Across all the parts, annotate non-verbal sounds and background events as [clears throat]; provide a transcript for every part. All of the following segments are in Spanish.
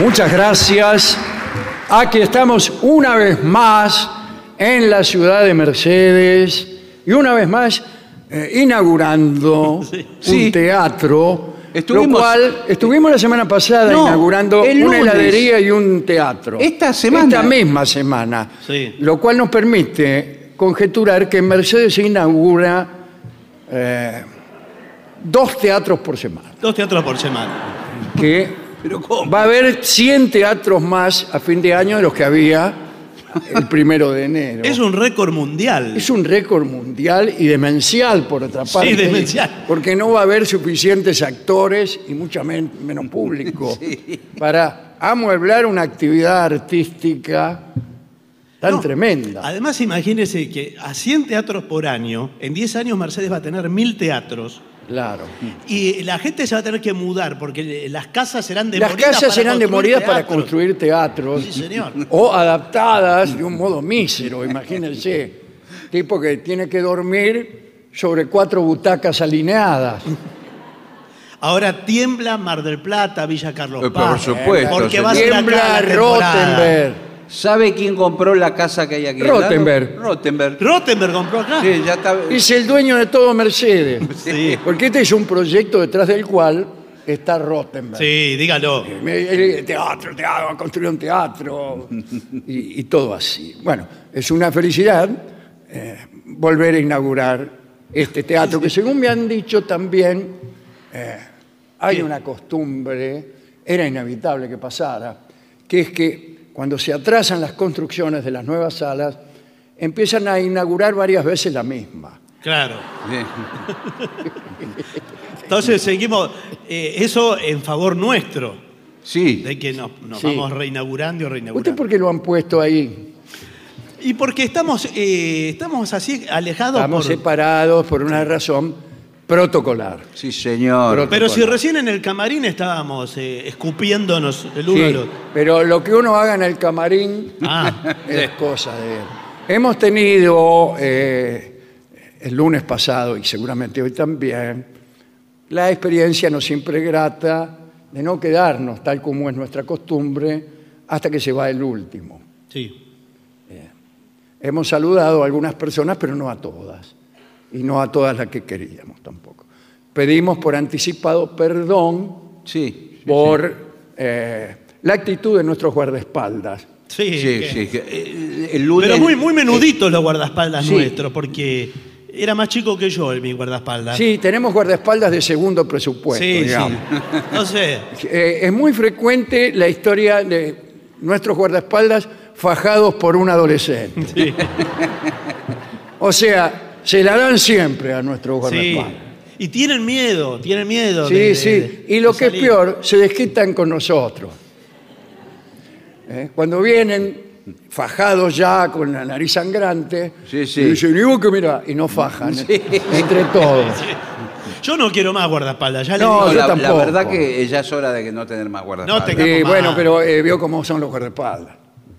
muchas gracias. Aquí estamos una vez más en la ciudad de Mercedes y una vez más eh, inaugurando [laughs] Sí. un teatro. Estuvimos- lo cual estuvimos la semana pasada No, inaugurando el una lunes. heladería y un teatro. Esta semana. Esta misma semana. Sí. Lo cual nos permite conjeturar que en Mercedes se inaugura eh, dos teatros por semana. Dos teatros por semana. Que Pero ¿cómo? Va a haber 100 teatros más a fin de año de los que había el primero de enero. Es un récord mundial. Es un récord mundial y demencial, por otra parte. demencial. Porque no va a haber suficientes actores y mucho men- menos público [laughs] para amueblar una actividad artística tan No, tremenda. Además, imagínese que a 100 teatros por año, en 10 años Mercedes va a tener 1000 teatros. Claro. Y la gente se va a tener que mudar porque las casas serán Las demolidas. casas para serán construir demolidas para teatros. construir teatros. Sí, señor. O adaptadas de un modo mísero, imagínense. Tipo que tiene que dormir sobre cuatro butacas alineadas. Ahora tiembla Mar del Plata, Villa Carlos Eh, por Paz. supuesto, Porque va a ser acá Tiembla la temporada. Rottenberg. ¿Sabe quién compró la casa que hay aquí? al lado? Rottenberg. Rottenberg. Rottenberg compró acá. Sí, ya está. Es el dueño de todo Mercedes. [laughs] Sí. Porque este es un proyecto detrás del cual está Rottenberg. Sí, dígalo. Me- el Teatro, teatro, construir un teatro [laughs] y, y todo así. Bueno, es una felicidad eh, volver a inaugurar este teatro, que según me han dicho también, eh, hay una costumbre, era inevitable que pasara, que es que cuando se atrasan las construcciones de las nuevas salas, empiezan a inaugurar varias veces la misma. Claro. [laughs] Entonces seguimos. eh, eso en favor nuestro, Sí. de que nos, nos Sí. vamos reinaugurando y ¿Usted reinaugurando. por qué lo han puesto ahí? Y porque estamos, eh, estamos así alejados Estamos por. separados por una razón protocolar. Sí, señor. Pero- Pero si recién en el camarín estábamos eh, escupiéndonos el uno Sí, al otro. pero lo que uno haga en el camarín Ah, [laughs] es cosa de él. Hemos tenido eh, el lunes pasado y seguramente hoy también la experiencia no siempre grata de no quedarnos tal como es nuestra costumbre hasta que se va el último. sí. hemos saludado a algunas personas, pero no a todas. Y no a todas las que queríamos tampoco. Pedimos por anticipado perdón Sí. por eh, la actitud de nuestros guardaespaldas. Sí, Sí, que- sí. que, eh, El lunes, Pero muy, muy menuditos los guardaespaldas Sí. nuestros, porque era más chico que yo el mi guardaespaldas. Sí, tenemos guardaespaldas de segundo presupuesto, sí. digamos. sí. No sé. Eh, es muy frecuente la historia de nuestros guardaespaldas fajados por un adolescente. Sí. O sea, se la dan siempre a nuestros Sí. guardaespaldas. Y tienen miedo, tienen miedo. Sí, de- sí. de- Y lo de que es salir. peor, se desquitan con nosotros. ¿Eh? Cuando vienen fajados ya con la nariz sangrante, Sí, sí. y dicen, ¿y vos qué mirá? Y no fajan [laughs] entre todos. Yo no quiero más guardaespaldas, ya le No, digo. No, yo la, la tampoco. verdad que ya es hora de que no tener más guardaespaldas. No Tengamos bueno, más. pero eh, vio cómo son los guardaespaldas.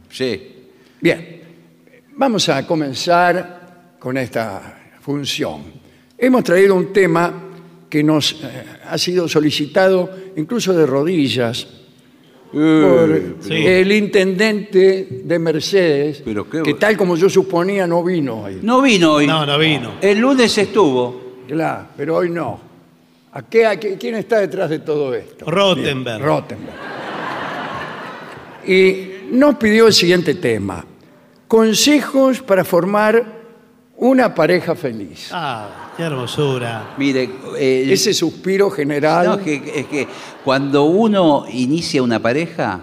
Sí. Bien, vamos a comenzar con esta función. Hemos traído un tema que nos eh, ha sido solicitado incluso de rodillas por Sí. el intendente de Mercedes, Pero qué que tal como yo suponía no vino hoy. No vino hoy. No, no vino. El lunes estuvo. Claro, pero hoy no. ¿A qué, a qué- ¿Quién está detrás de todo esto? Rottenberg. Bien, Rottenberg. Y nos pidió el siguiente tema. Consejos para formar una pareja feliz. Ah, qué hermosura. Mire, eh, Ese suspiro general. no, es que, es que cuando uno inicia una pareja,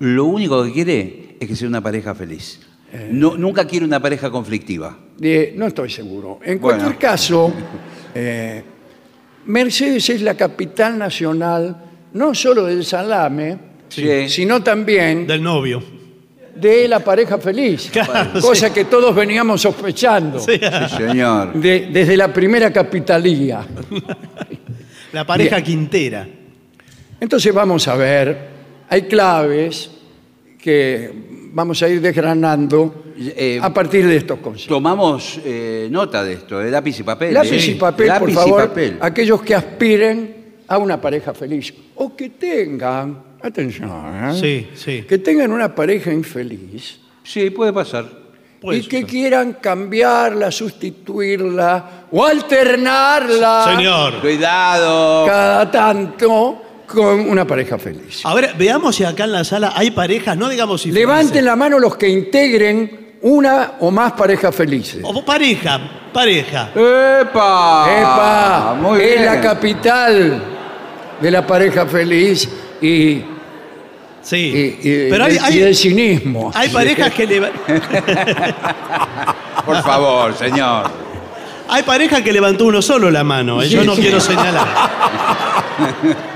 lo único que quiere es que sea una pareja feliz. Eh. No, nunca quiere una pareja conflictiva. no estoy seguro. En Bueno. cualquier caso, [laughs] eh, Mercedes es la capital nacional no solo del salame, Sí. sino también Del novio. De la pareja feliz. [laughs] Claro, cosa que todos veníamos sospechando Sí. Sí, señor. de- desde la primera capitalía. La pareja Bien. quintera. Entonces vamos a ver, hay claves que vamos a ir desgranando Eh, a partir de estos consejos. Tomamos eh, nota de esto, de lápiz y papel. Lápiz ¿eh? y papel, por y favor, papel. aquellos que aspiren a una pareja feliz o que tengan, atención, ¿eh? Sí, sí. que tengan una pareja infeliz Sí, puede pasar. Puede y que suceder. quieran cambiarla, sustituirla o alternarla Señor. Cuidado. cada tanto con una pareja feliz. A ver, veamos si acá en la sala hay parejas, no digamos si Levanten la mano los que integren una o más parejas felices. O pareja, pareja. ¡Epa! ¡Epa! Muy es bien. la capital de la pareja feliz y, Sí. y- y- Pero hay, y hay, del cinismo. hay parejas que leva- [laughs] Por favor, señor. hay parejas que levantó uno solo la mano. ¿eh? Yo Sí, no sí. quiero señalar. [laughs]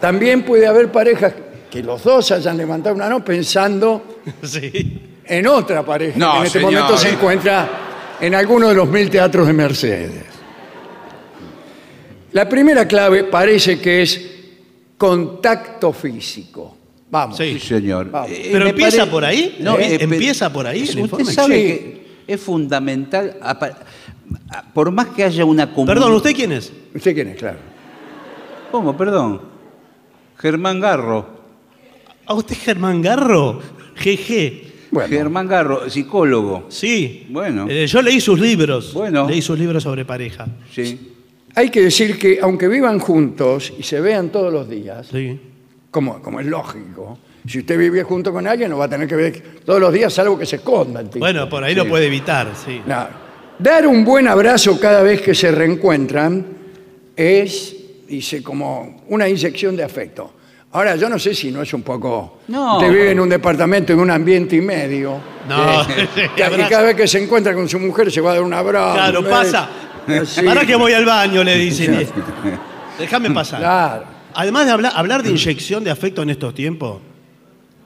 También puede haber parejas que los dos hayan levantado una mano pensando Sí. en otra pareja No, que en este señor. momento se encuentra en alguno de los mil teatros de Mercedes. La primera clave parece que es contacto físico. Vamos. Sí. Sí, señor. Vamos. Eh, Pero me empieza pare- por ahí. No, ¿Eh? eh, Empieza por ahí el Usted sabe Sí. que es fundamental, apa- por más que haya una comunidad... Perdón, ¿usted quién es? ¿Usted quién es? Claro. ¿Cómo? Perdón. Germán Garro. ¿A usted es Germán Garro? GG. Bueno, Germán Garro, psicólogo. Sí. Bueno. Eh, yo leí sus libros. Bueno. Leí sus libros sobre pareja. Sí. Hay que decir que aunque vivan juntos y se vean todos los días, Sí. como, como es lógico, si usted vive junto con alguien no va a tener que ver todos los días salvo que se esconda el tipo. Bueno, por ahí lo puede evitar, sí. No. Dar un buen abrazo cada vez que se reencuentran es, dice, como una inyección de afecto. Ahora, yo no sé si no es un poco... No. Usted vive en un departamento, en un ambiente y medio. No, [laughs] Y y cada vez que se encuentra con su mujer se va a dar un abrazo. Claro, ¿ves? pasa. Para que voy al baño, le dicen. Déjame pasar. Claro. Además de hablar, hablar de inyección de afecto en estos tiempos.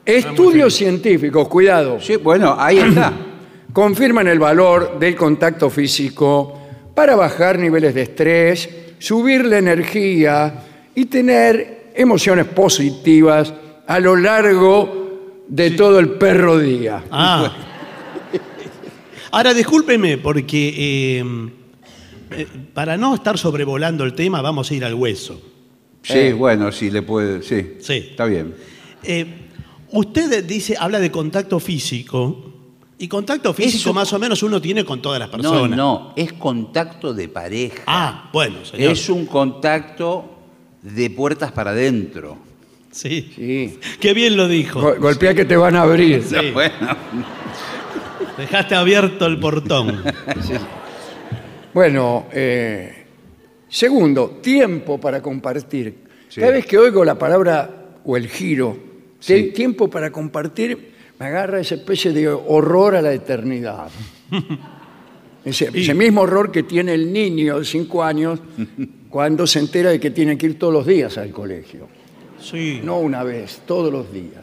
Estudios científicos, cuidado, Sí, bueno, ahí está. [clears throat] confirman el valor del contacto físico para bajar niveles de estrés, subir la energía y tener emociones positivas a lo largo de todo el perro día. Ah. [laughs] Ahora, discúlpeme, porque eh, eh, para no estar sobrevolando el tema, vamos a ir al hueso. Sí, Eh. bueno, sí, le puede. Sí. Sí. Está bien. Eh, usted dice, habla de contacto físico Y contacto físico Eso- más o menos uno tiene con todas las No, personas. no, es contacto de pareja. Ah, bueno, señor. es un contacto de puertas para adentro. Sí. Sí. Qué bien lo dijo. Go- golpea que te van a abrir. [laughs] Sí. Bueno, Dejaste abierto el portón. [laughs] Bueno, eh, segundo, tiempo para compartir. Sí. Cada vez que oigo la palabra o el giro, te- tiempo para compartir, me agarra esa especie de horror a la eternidad. [laughs] Ese, ese mismo horror que tiene el niño de cinco años [laughs] cuando se entera de que tiene que ir todos los días al colegio. Sí. No una vez, todos los días.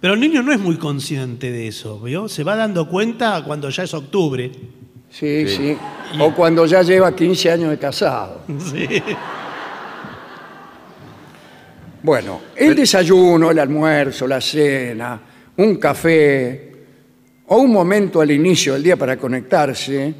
Pero el niño no es muy consciente de eso, ¿vio? Se va dando cuenta cuando ya es octubre. Sí, sí. O cuando ya lleva 15 años de casado. [laughs] Sí. Bueno, el desayuno, el almuerzo, la cena, un café o un momento al inicio del día para conectarse,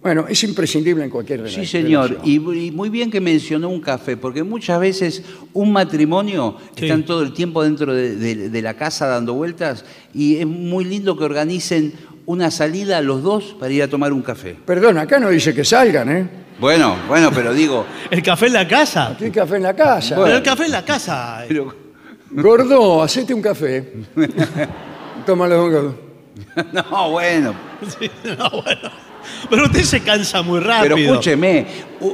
bueno, es imprescindible en cualquier rela- sí, señor. relación. Y, y muy bien que mencionó un café, porque muchas veces un matrimonio Sí. están todo el tiempo dentro de, de- de la casa dando vueltas y es muy lindo que organicen una salida los dos para ir a tomar un café. Perdón, acá no dice que salgan, ¿eh? Bueno, bueno, pero digo, [laughs] ¿El café en la casa? Aquí hay café en la casa. Pero el café en la casa. pero- Gordo, hacete un café. [laughs] Tómalo. un [laughs] café. no, bueno, Sí, no, bueno. [laughs] Pero usted se cansa muy rápido. pero escúcheme,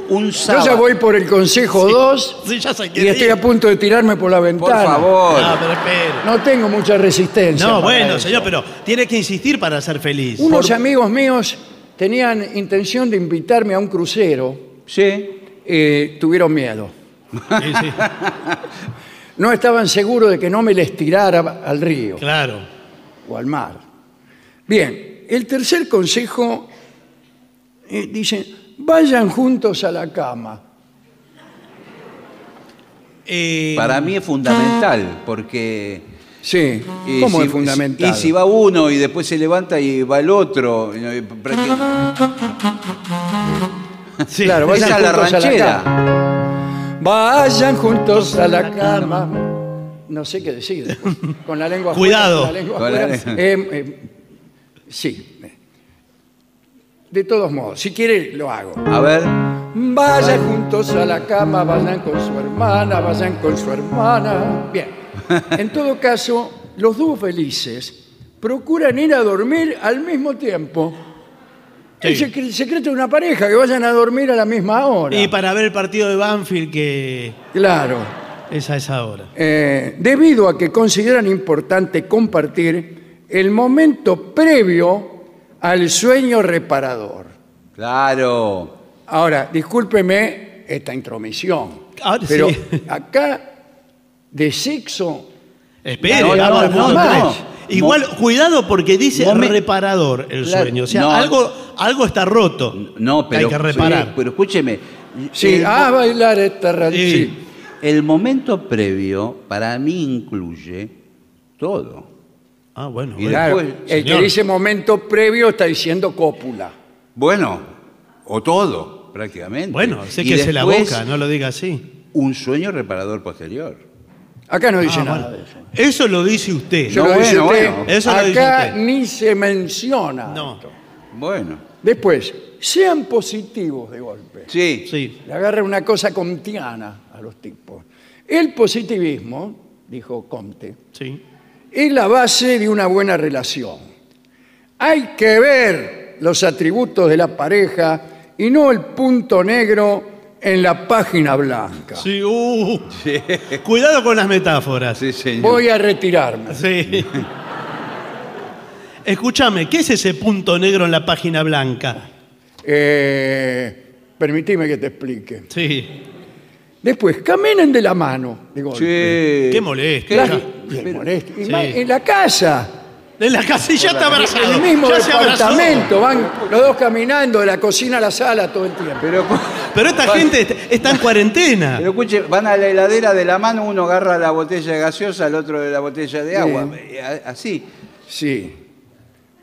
un Yo sábado. ya voy por el consejo 2 Sí, ya se y estoy a punto de tirarme por la Por ventana. favor. No, pero espere. No tengo mucha resistencia. No, para bueno, eso. señor, pero tiene que insistir para ser feliz. Unos amigos míos tenían intención de invitarme a un crucero. Sí. eh, tuvieron miedo. Sí, sí, [laughs] No estaban seguros de que no me les tirara al río claro. o al mar. Bien, el tercer consejo eh, dice, vayan juntos a la cama. Eh, Para mí es fundamental, porque. Sí, y ¿cómo si- es fundamental? Y si va uno y después se levanta y va el otro. sí. Claro, vayan Esa es la juntos a la ranchera. Vayan juntos a la cama. No sé qué decir. Con la lengua Cuidado. afuera, con la lengua afuera. Eh, eh, sí. De todos modos, si quiere, lo hago. A ver. Vayan juntos a la cama, vayan con su hermana, vayan con su hermana. Bien, [laughs] en todo caso, los dúos felices procuran ir a dormir al mismo tiempo. El Sí. secre- secreto de una pareja, que vayan a dormir a la misma hora. Y para ver el partido de Banfield, que Claro, es a esa hora. eh, debido a que consideran importante compartir el momento previo al sueño reparador. Claro. Ahora, discúlpeme esta intromisión, Ahora pero sí. acá de sexo Espere, No, no. Igual, cuidado porque dice reparador el Claro, sueño. O sea, no. algo, algo está roto. No, pero. Hay que reparar. sí, pero escúcheme. Sí, el, a bailar esta radio. Sí. sí. el momento previo para mí incluye todo. Ah, bueno. Y bueno. Claro, el que señor. dice momento previo está diciendo cópula. Bueno, o todo, prácticamente. Bueno, sé Y que se la después, boca, no lo diga así. Un sueño reparador posterior. Acá no dice Ah, nada bueno. de eso. Eso lo dice usted. No, lo dice bueno, usted. bueno. Eso lo dice Acá usted. ni se menciona. No. esto. Bueno. Después, sean positivos de golpe. Sí. Sí. Le agarra una cosa comtiana a los tipos. El positivismo, dijo Comte, Sí. Es la base de una buena relación. Hay que ver los atributos de la pareja y no el punto negro en la página blanca. Sí, uh. Cuidado con las metáforas. Sí, señor. Voy a retirarme. Sí. Escúchame, ¿qué es ese punto negro en la página blanca? Eh, permitime que te explique. Sí. Después, caminen de la mano, de golpe. Sí. Qué molesto. Ya. Qué molesto. Y Sí. más en la casa, En la casilla está abrazado. en el mismo ya se abrazó. departamento, van los dos caminando de la cocina a la sala todo el tiempo. Pero, Pero esta gente est- está en cuarentena. pero escuche, van a la heladera de la mano, uno agarra la botella de gaseosa, el otro de la botella de agua. Bien. Eh, a- Así. Sí.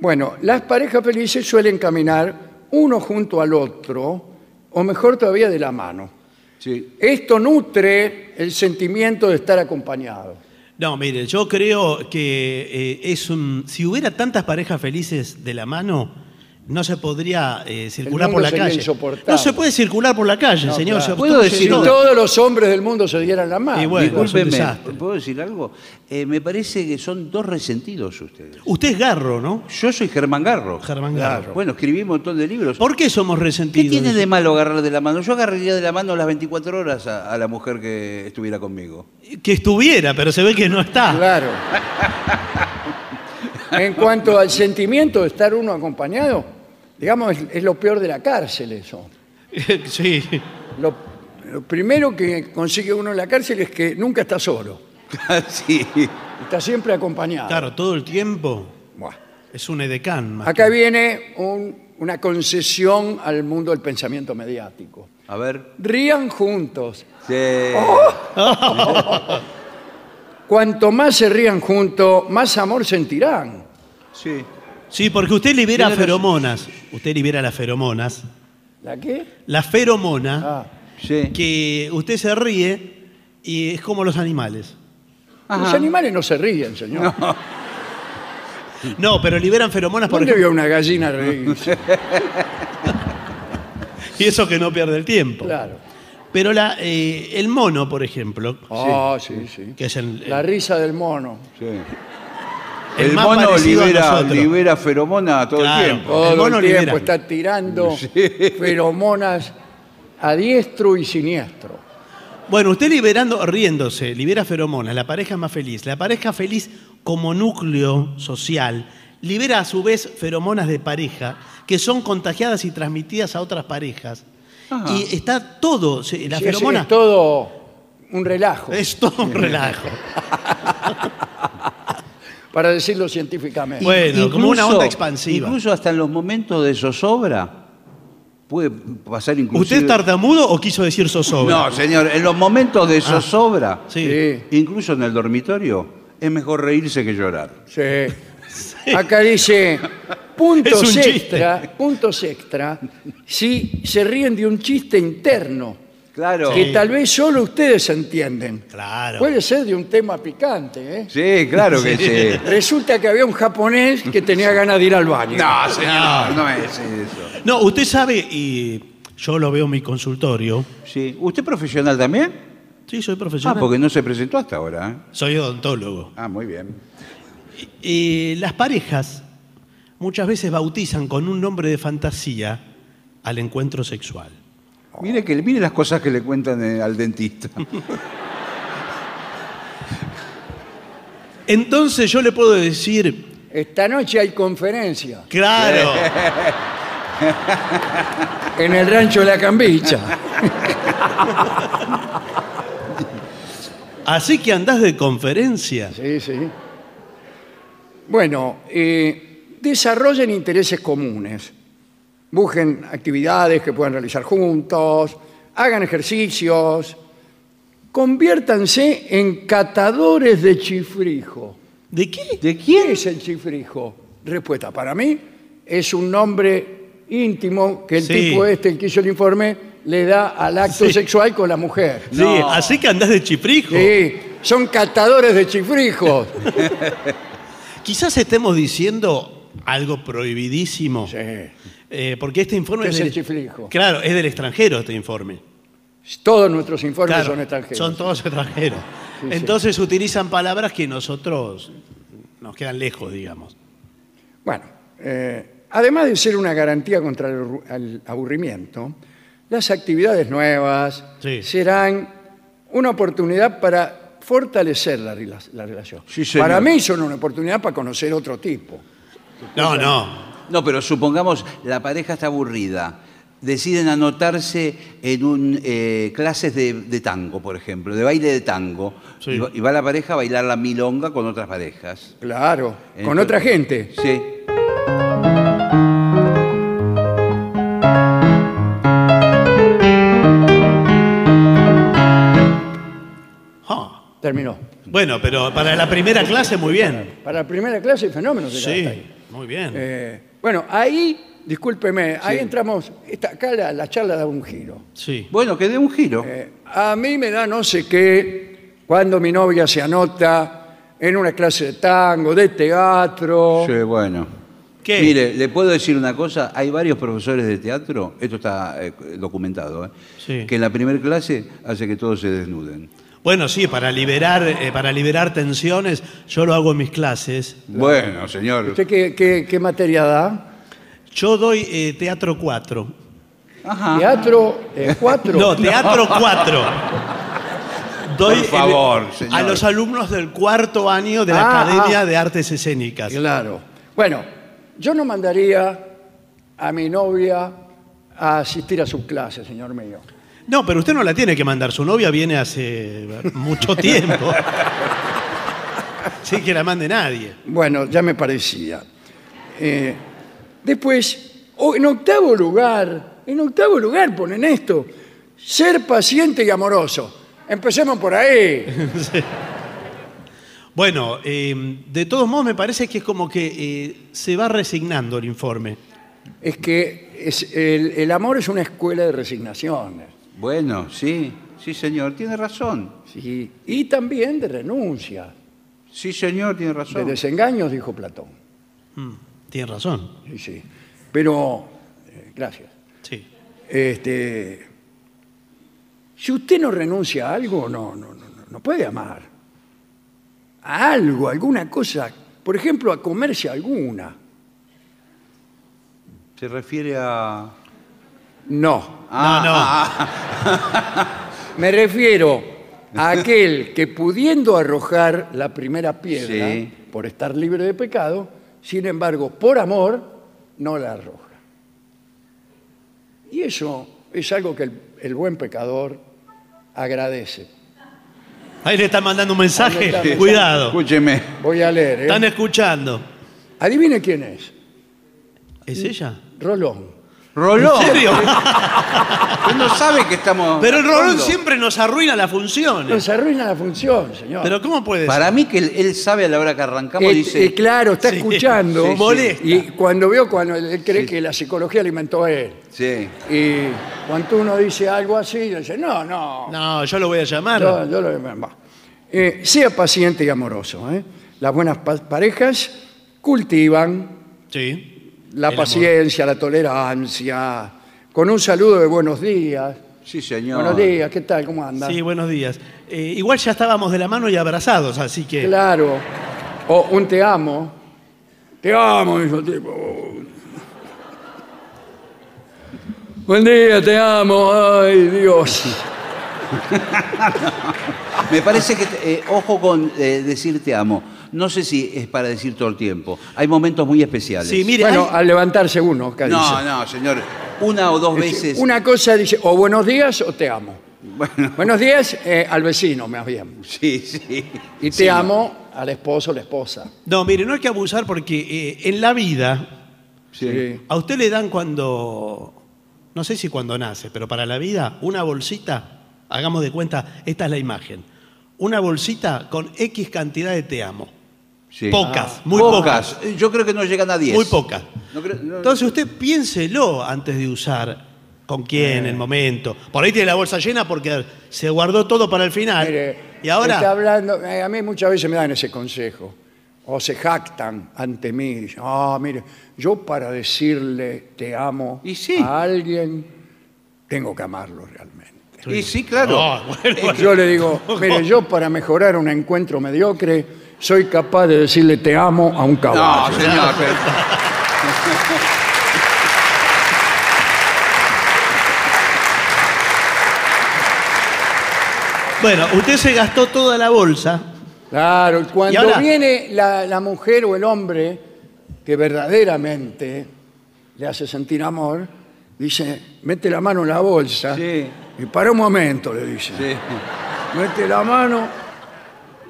Bueno, las parejas felices suelen caminar uno junto al otro, o mejor todavía de la mano. Sí. Esto nutre el sentimiento de estar acompañado. No, mire, yo creo que eh, es un. Si hubiera tantas parejas felices de la mano, no se podría eh, circular por la calle. No se puede circular por la calle, No, señor. claro. se ¿Puedo decir todo. todos los hombres del mundo se dieran la mano. Y bueno. ¿puedo decir algo? Eh, me parece que son dos resentidos ustedes. Usted es Garro, ¿no? Yo soy Germán Garro. Germán. Garro. Bueno, escribí un montón de libros. ¿Por qué somos ¿Qué resentidos? tiene de malo agarrar de la mano? Yo agarraría de la mano las 24 horas a, a la mujer que estuviera conmigo. Que estuviera, pero se ve que no está. Claro. [laughs] En cuanto al sentimiento de estar uno acompañado, digamos, es, es lo peor de la cárcel eso. [laughs] sí. Lo, lo primero que consigue uno en la cárcel es que nunca está solo, sí. está siempre acompañado. Claro, todo el tiempo Buah. es un edecán. más Acá viene un- una concesión al mundo del pensamiento mediático. A ver. Rían juntos. Sí. [laughs] Cuanto más se rían juntos, más amor sentirán. Sí. Sí, porque usted libera Tiene feromonas. Usted libera las feromonas. ¿La qué? La feromona, Ah, Sí. que usted se ríe y es como los animales. los animales no se ríen, señor. No, pero liberan feromonas por ¿Dónde ejemplo. vio una gallina reírse? [laughs] Y eso que no pierde el tiempo. Claro. Pero la, eh, el mono, por ejemplo, Ah, sí, sí. que es el, La risa del mono. sí. El mono libera, libera feromona todo Claro. el tiempo. Todo El mono el tiempo libera. está tirando [laughs] feromonas a diestro y siniestro. Bueno, usted liberando, riéndose, libera feromonas, la pareja más feliz. La pareja feliz como núcleo social libera a su vez feromonas de pareja que son contagiadas y transmitidas a otras parejas. Ajá. Y está todo, se- la Sí, es- feromona es todo un relajo, es todo un relajo. [laughs] para decirlo científicamente. Bueno, como una onda expansiva. Incluso hasta en los momentos de zozobra puede pasar inclusive... ¿Usted es tartamudo o quiso decir zozobra? No, señor, en los momentos de zozobra, Sí. Sí, incluso en el dormitorio, es mejor reírse que llorar. sí. Acá dice puntos chiste. extra, puntos extra, si se ríen de un chiste interno Claro. que tal vez solo ustedes entienden. Claro. Puede ser de un tema picante, ¿eh? Sí, claro que sí. Resulta que había un japonés que tenía ganas de ir al baño. No, señor, no es eso. No, usted sabe, y yo lo veo en mi consultorio. Sí. ¿Usted es profesional también? Sí, soy Ah, profesional. porque no se presentó hasta ahora. ¿eh? Soy odontólogo. Ah, muy bien. Y las parejas muchas veces bautizan con un nombre de fantasía al encuentro sexual. Mire, que, mire las cosas que le cuentan eh, al dentista. Entonces yo le puedo decir, Esta noche hay conferencia claro, [laughs] en el rancho de la Cambicha. [laughs] así que andás de conferencia. Sí, sí. Bueno, eh, desarrollen intereses comunes. Busquen actividades que puedan realizar juntos, hagan ejercicios, conviértanse en catadores de chifrijo. ¿De qué? ¿De ¿Qué es el chifrijo? Respuesta, para mí es un nombre íntimo que el Sí. tipo este, el que hizo el informe, le da al acto Sí. sexual con la mujer. Sí, así que andás de chifrijo. Sí, son catadores de chifrijos. [laughs] Quizás estemos diciendo algo prohibidísimo. Sí. Eh, porque este informe ¿Qué es del- el chiflijo? Claro, es del extranjero este informe. Todos nuestros informes Claro, son extranjeros. Son todos extranjeros. Sí, sí. Entonces utilizan palabras que nosotros nos quedan lejos, digamos. Bueno, eh, además de ser una garantía contra el, aburrimiento, las actividades nuevas Sí. serán una oportunidad para fortalecer la, rela- la relación. Para mí son una oportunidad para conocer otro tipo. No, no. No, pero supongamos la pareja está aburrida. Deciden anotarse en un eh, clases de, de tango, por ejemplo, de baile de tango. Sí. Y, va, y va la pareja a bailar la milonga con otras parejas. Claro, con otra gente. Sí. Ah. Terminó. Bueno, pero para la primera clase muy bien. Para la primera clase, fenómeno. se Sí, muy bien. Eh, bueno, ahí, discúlpeme, ahí entramos, esta, acá la, la charla da un giro. Sí. Bueno, que dé un giro. Eh, a mí me da no sé qué cuando mi novia se anota en una clase de tango, de teatro. Sí, bueno. ¿Qué? Mire, le puedo decir una cosa. Hay varios profesores de teatro, esto está eh, documentado, ¿eh? Sí. que en la primera clase hace que todos se desnuden. Bueno, sí, para liberar, eh, para liberar tensiones, yo lo hago en mis clases. Bueno, señor. ¿Usted qué, qué- qué materia da? Yo doy eh, teatro 4. Ajá. ¿Teatro 4? No, teatro 4. Doy Por el- favor, a señor. los alumnos del cuarto año de la Ah, Academia ah. de Artes Escénicas. Claro. Bueno, yo no mandaría a mi novia a asistir a sus clases, señor mío. No, pero usted no la tiene que mandar. Su novia viene hace mucho [laughs] tiempo. Sí, que la mande nadie. Bueno, ya me parecía. Eh, después, en octavo lugar, en octavo lugar ponen esto, ser paciente y amoroso. Empecemos por ahí. [laughs] Bueno, eh, de todos modos me parece que es como que eh, se va resignando el informe. Es que es- el, el amor es una escuela de resignaciones. Bueno, sí, sí, señor, tiene razón. ¿sí? Y también de renuncia, Sí, señor, tiene de razón. desengaños, dijo Platón. Mm, tiene razón. Sí, sí. Pero, eh, gracias. Sí. Este, si usted no renuncia a algo, no, no, no, no- no puede amar. A algo, alguna cosa. Por ejemplo, a comerse alguna. Se refiere a... No. Ah, [laughs] Me refiero a aquel que pudiendo arrojar la primera piedra Sí. por estar libre de pecado, sin embargo, por amor, no la arroja. Y eso es algo que el, el buen pecador agradece. Ahí le están mandando un Ahí mensaje. Cuidado. Escúcheme. Voy a leer. ¿eh? Están escuchando. Adivine quién es. ¿Es ella? Rolón. Rolón. ¿En serio? [laughs] Usted no sabe que estamos... Pero el Rolón siempre nos arruina las No, funciones. se arruina la función, señor. Pero ¿cómo puede ser? Para mí que él, él sabe a la hora que arrancamos, Eh, dice... eh, claro, está Sí, escuchando. sí, sí. Molesta. Y cuando veo, cuando él cree que la psicología alimentó a él. Sí. Y cuando uno dice algo así, dice, no, no. No, yo lo voy a llamar. yo- yo lo- va. Eh, sea paciente y amoroso. ¿eh? Las buenas pa- parejas cultivan Sí. La El amor. paciencia, la tolerancia, con un saludo de buenos días. Sí, señor. Buenos días, ¿qué tal? ¿Cómo anda? Sí, buenos días. Eh, igual ya estábamos de la mano y abrazados, así que. Claro. O un te amo. Te amo, dijo el tipo. Buen día, te amo. Ay, Dios. [laughs] Me parece que, eh, ojo con eh, decir te amo. No sé si es para decir todo el tiempo. Hay momentos muy especiales. Sí, mire, Bueno, hay- al levantarse uno, acá No, dice. no, señor. Una o dos Es veces. Una cosa dice, o buenos días o te amo. Bueno, Buenos días eh, al vecino, más bien. sí, sí. Y te Sí, amo al esposo o la esposa. No, mire, no hay que abusar porque eh, en la vida Sí. a usted le dan cuando. No sé si cuando nace, pero para la vida, una bolsita, hagamos de cuenta, esta es la imagen. Una bolsita con X cantidad de te amo. Sí. Pocas, muy pocas. Eh, Yo creo que no llegan a 10. Muy pocas. No creo- no- Entonces usted piénselo antes de usar con quién, Eh. el momento. Por ahí tiene la bolsa llena porque se guardó todo para el final. Mire, y ahora. Está hablando, eh, a mí muchas veces me dan ese consejo. O se jactan ante mí. Dicen, ah, mire, yo para decirle te amo Y sí. a alguien, tengo que amarlo realmente. Y sí, claro. No, bueno, [laughs] bueno. Yo le digo, mire, yo para mejorar un encuentro mediocre, soy capaz de decirle te amo a un No, caballo. señor. pero- Bueno, usted se gastó toda la bolsa. Claro, ¿Y cuando ahora? viene la, la mujer o el hombre que verdaderamente le hace sentir amor, dice, mete la mano en la bolsa Sí. y para un momento, le dice, Sí. mete la mano,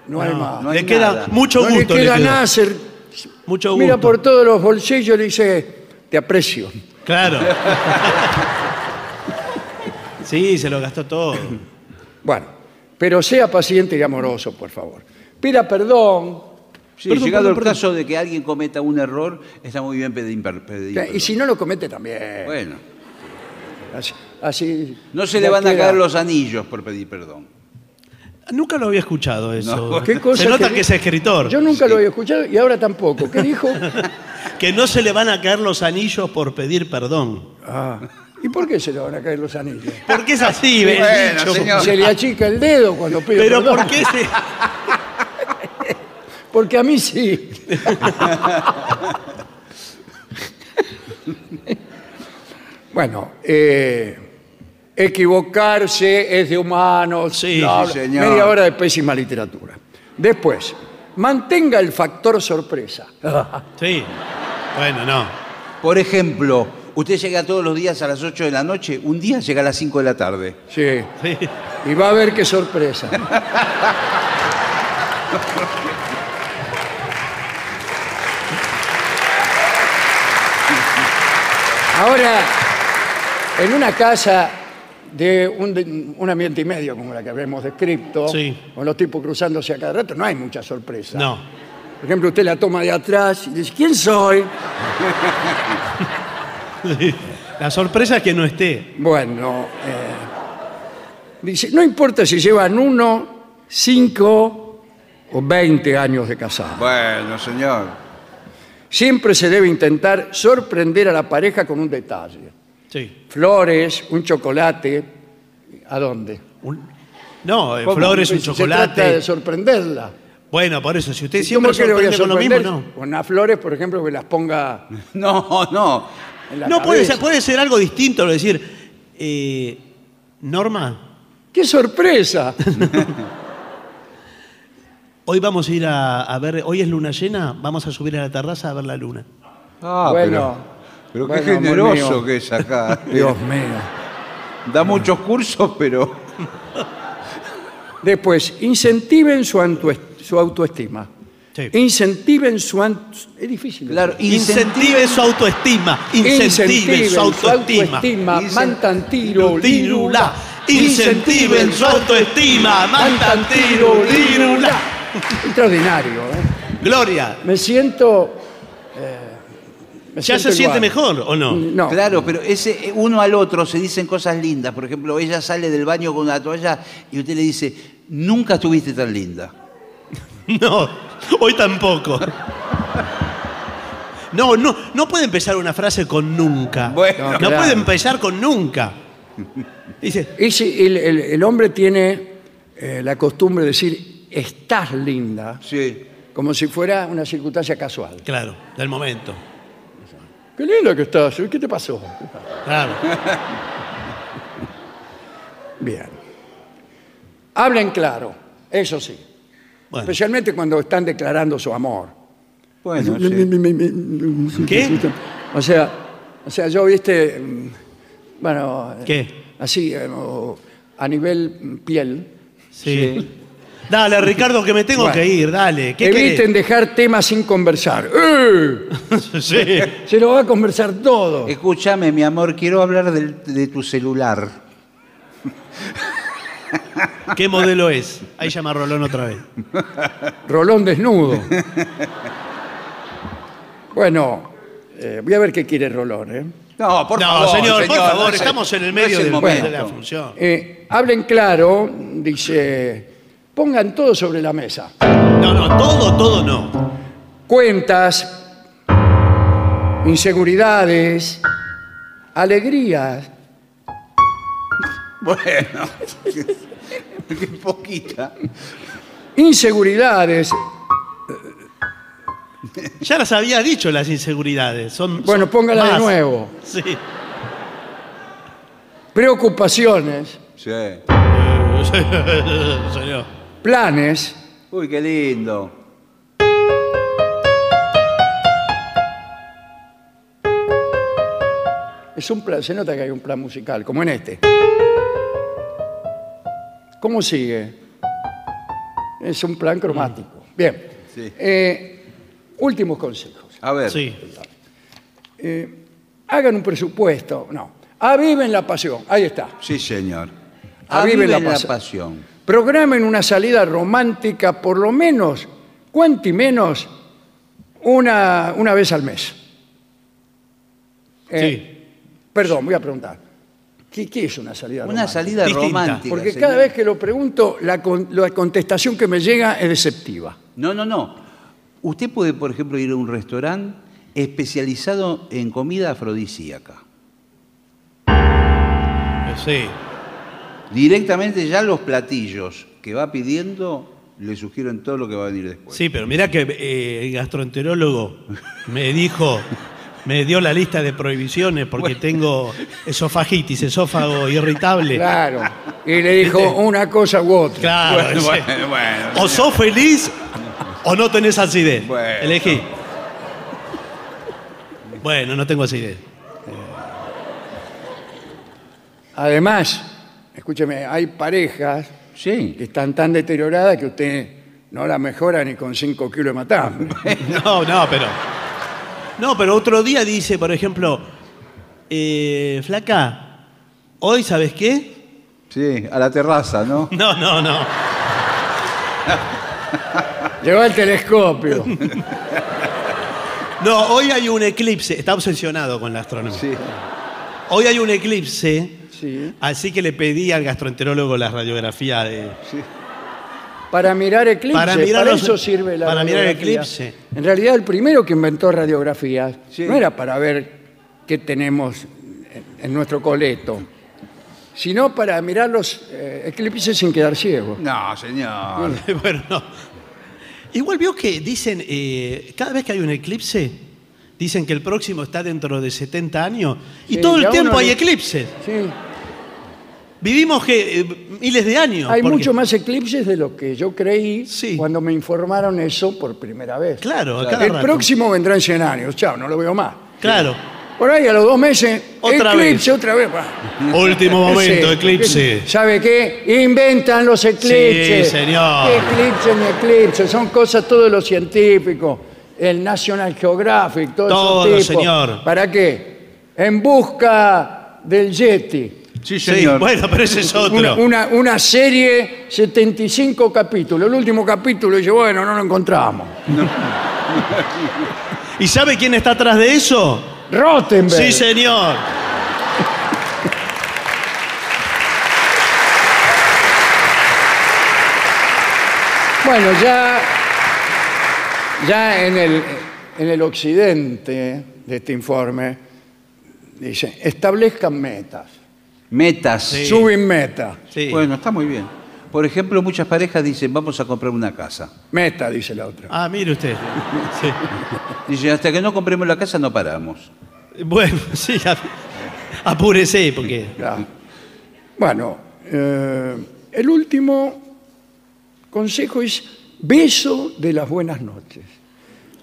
no, hay más. no hay le queda nada. mucho No le gusto. le queda nada hacer. Mucho Mira gusto. por todos los bolsillos y le dice, te aprecio. Claro. [laughs] sí, se lo gastó todo. Bueno, pero sea paciente y amoroso, por favor. Pida perdón, Sí, Perdón, llegado perdón, el perdón. caso de que alguien cometa un error, está muy bien pedir, per- pedir y perdón. si no lo comete también. Bueno, Así, así no se le van a caer los anillos por pedir perdón. Nunca lo había escuchado eso. No. ¿Qué cosa Se nota que- que, es escritor. Yo nunca lo había escuchado y ahora tampoco. ¿Qué dijo? [laughs] Que no se le van a caer los anillos por pedir perdón. Ah, ¿Y por qué se le van a caer los anillos? Porque es así, el Bueno, dicho. señor. Se le achica el dedo cuando pide Pero perdón. ¿por qué se.? [laughs] Porque a mí sí. [laughs] bueno, eh, equivocarse es de humanos. Sí, bla, sí, bla. señor. Media hora de pésima literatura. Después, mantenga el factor sorpresa. [laughs] Sí. Bueno, no. Por ejemplo, usted llega todos los días a las 8 de la noche, un día llega a las 5 de la tarde. sí. Sí. Y va a ver qué sorpresa. [laughs] Ahora, en una casa de un, ambiente y medio, como la que habíamos descrito, Sí. con los tipos cruzándose a cada rato, no hay mucha sorpresa. No. Por ejemplo, usted la toma de atrás y dice, ¿quién soy? [laughs] La sorpresa es que no esté. Bueno, eh, dice, no importa si llevan uno, cinco o veinte años de casado. Bueno, señor. Siempre se debe intentar sorprender a la pareja con un detalle. Sí. Flores, un chocolate. ¿A dónde? Un- No, eh, ¿Cómo? flores, un Se trata de chocolate. sorprenderla. Bueno, por eso, si usted ¿Y siempre cómo que le voy a sorprende con lo mismo, sorprender? no. Con las flores, por ejemplo, que las ponga [laughs] No, no. en la No, puede cabeza. ser, puede ser algo distinto, lo decir, eh, Norma, ¡Qué sorpresa! [laughs] hoy vamos a ir a, a ver, hoy es luna llena, vamos a subir a la terraza a ver la luna. Ah, Bueno, pero, bueno, qué amor generoso mío. que es acá. [laughs] Dios mío. Da muchos cursos, pero. Después, incentiven su, su autoestima. Sí. Incentiven su... Es difícil. Claro, Incentive su autoestima, incentive su autoestima. autoestima. Mantan tiro, Lirula. Incentiven su autoestima, mantan tiro, lirula. Extraordinario. ¿eh? Gloria, Me siento... eh, me ¿ya se siente igual. mejor o no? No. Claro, pero ese uno al otro se dicen cosas lindas. Por ejemplo, ella sale del baño con una toalla y usted le dice, nunca estuviste tan linda. [laughs] No, hoy tampoco. No, no, no puede empezar una frase con nunca. Bueno, no claro. puede empezar con nunca. Dice, Y si el, el- el hombre tiene eh, la costumbre de decir, estás linda, Sí. como si fuera una circunstancia casual. claro, del momento. Qué linda que estás. ¿Qué te pasó? Claro. Bien. Hablen claro, eso sí. Bueno. Especialmente cuando están declarando su amor. Bueno, sí. ¿Qué? O sea, o sea, yo viste, mm, bueno, ¿Qué? así, eh, a nivel piel, Sí. Dale, Ricardo, que me tengo Bueno. que ir, dale. ¿Qué eviten querés? dejar temas sin conversar. ¡Eh! [laughs] Sí. Se lo va a conversar todo. Escúchame, mi amor, quiero hablar del- de tu celular. ¿Qué modelo es? Ahí llama Rolón otra vez. Rolón desnudo. bueno, eh, voy a ver qué quiere Rolón. ¿eh? No, por no, favor. señor, por no favor, es- estamos en el no es medio del- momento. de la función. Eh, hablen claro, dice, pongan todo sobre la mesa. No, no, todo, todo no. Cuentas, inseguridades, alegrías. Bueno, [laughs] qué poquita. Inseguridades. Ya las había dicho las inseguridades. Son, Bueno, son póngala de más. nuevo. Sí. Preocupaciones, Sí. [laughs] Señor. Planes, Uy, qué lindo. Es un plan, se nota que hay un plan musical, como en este. ¿Cómo sigue? Es un plan cromático. Bien. Sí. Eh, últimos consejos. A ver. Sí. Eh, hagan un presupuesto. No. Aviven la pasión. Ahí está. Sí, señor. Aviven Aviven la la, pas- pasión. Programen una salida romántica por lo menos, cuanti menos, una, una vez al mes. Eh, Sí. Perdón, voy a preguntar. ¿Qué, qué es una salida Una romántica? salida Distinta. romántica. Porque señor. cada vez que lo pregunto, la, con- la contestación que me llega es deceptiva. No, no, no. Usted puede, por ejemplo, ir a un restaurante especializado en comida afrodisíaca. Sí. Directamente ya los platillos que va pidiendo le sugieren todo lo que va a venir después. Sí, pero mira que eh, el gastroenterólogo me dijo, me dio la lista de prohibiciones porque tengo esofagitis, esófago irritable. Claro. Y le dijo una cosa u otra. Claro, Bueno, ese- bueno, bueno. o sos feliz o no tenés acidez. Bueno. Elegí. Bueno, no tengo acidez. Además, escúcheme, hay parejas Sí. que están tan deterioradas que usted no la mejora ni con 5 kilos de matambre. [laughs] No, no, pero. No, pero otro día dice, por ejemplo, eh, flaca, hoy sabes qué? Sí, a la terraza, ¿no? [laughs] No, no, no. Lleva el telescopio. [laughs] No, hoy hay un eclipse. Está obsesionado con la astronomía. Sí. Hoy hay un eclipse, Sí. así que le pedí al gastroenterólogo la radiografía de. Para mirar eclipse, Para para, mirar los- eso sirve la para mirar eclipse. En realidad, el primero que inventó radiografías Sí. no era para ver qué tenemos en, nuestro coleto, sino para mirar los eh, eclipses sin quedar ciego. No, señor. [laughs] bueno, no. Igual vio que dicen, eh, cada vez que hay un eclipse, dicen que el próximo está dentro de 70 años y Sí, todo el tiempo hay eclipses. Sí. Vivimos que, eh, miles de años. Hay porque- mucho más eclipses de lo que yo creí Sí. cuando me informaron eso por primera vez. Claro, a cada El rato. próximo vendrá en 100 años. Chao, no lo veo más. Claro. Por ahí a los dos meses, Otra eclipse otra vez. bah. [laughs] Último momento, Sí. eclipse. ¿Sabe qué? Inventan los eclipses. Sí, señor. ¿Qué eclipse ni eclipse? Son cosas todo lo científico. El National Geographic, todo, Todo, señor. ¿Para qué? En busca del Yeti. Sí, Sí, señor. bueno, pero ese es otro. Una, una- una serie, 75 capítulos. El último capítulo dice, bueno, no lo encontramos. ¿Y sabe quién está atrás de eso? Rottenberg. Sí, señor. Bueno, ya, ya en, el, en el occidente de este informe, dice, establezcan metas. Metas. Sí. Suben meta. Sí. Bueno, está muy bien. Por ejemplo, muchas parejas dicen, vamos a comprar una casa. Meta, dice la otra. Ah, mire usted. [laughs] Sí. Dice, hasta que no compremos la casa no paramos. Bueno, [laughs] sí, ap- apúrese, porque. Ya. Bueno, eh, el último consejo es beso de las buenas noches.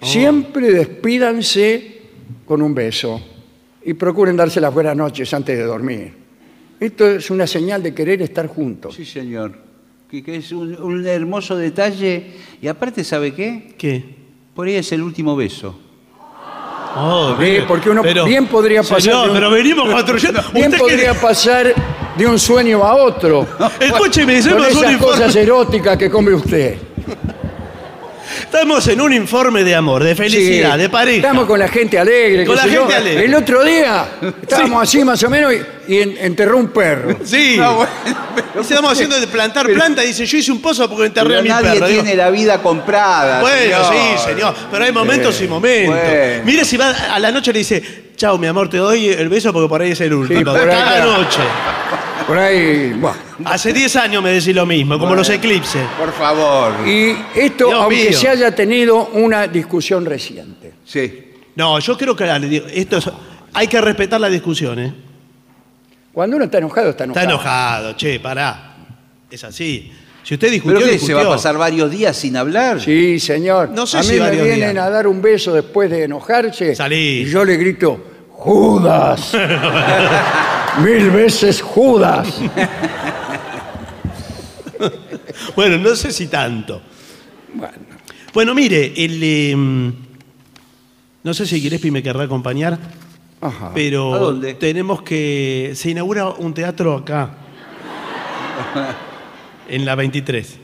Siempre despídanse con un beso y procuren darse las buenas noches antes de dormir. Esto es una señal de querer estar juntos. Sí, señor. Que, que es un, un hermoso detalle. Y aparte, ¿sabe qué? ¿Qué? Por ahí es el último beso. Oh, Sí, mire, porque uno bien podría pasar Señor, un- pero venimos construyendo. [laughs] Bien Usted podría quiere- pasar de un sueño a otro [laughs] Escúcheme, con esas cosas eróticas que come usted. Estamos en un informe de amor, de felicidad, Sí, de pareja. Estamos con la gente alegre. Con qué la sé yo. gente alegre. El otro día [laughs] estábamos así más o menos y, y en- enterró un perro. Sí. Estamos haciendo de plantar planta. Dice, yo hice un pozo porque enterré Pero a mi nadie perro. Digo, tiene la vida comprada. Bueno, señor. sí, señor. Pero hay momentos y momentos. bueno. Mire si va a la noche le dice, chao, mi amor, te doy el beso porque por ahí es el último. por Cada noche. Por ahí, bueno. Hace 10 años me decís lo mismo, como los eclipses. Por favor. Y esto, Dios aunque mío. se haya tenido una discusión reciente. Sí. No, yo creo que dale, digo, esto es- hay que respetar la discusión, ¿eh? Cuando uno está enojado, está Está enojado. enojado, che, pará. Es así. Si usted discutió, ¿Pero qué? ¿Se discutió. va a pasar varios días sin hablar? Sí, señor. No sé a mí si me varios vienen días. a dar un beso después de enojarse. Salí. Y yo le grito, Judas. [laughs] Mil veces Judas. [laughs] Bueno, no sé si tanto. Bueno, Bueno, mire, el, eh, no sé si Gillespie me querrá acompañar, ajá. pero ¿A dónde? tenemos que... Se inaugura un teatro acá, [laughs] en la 23.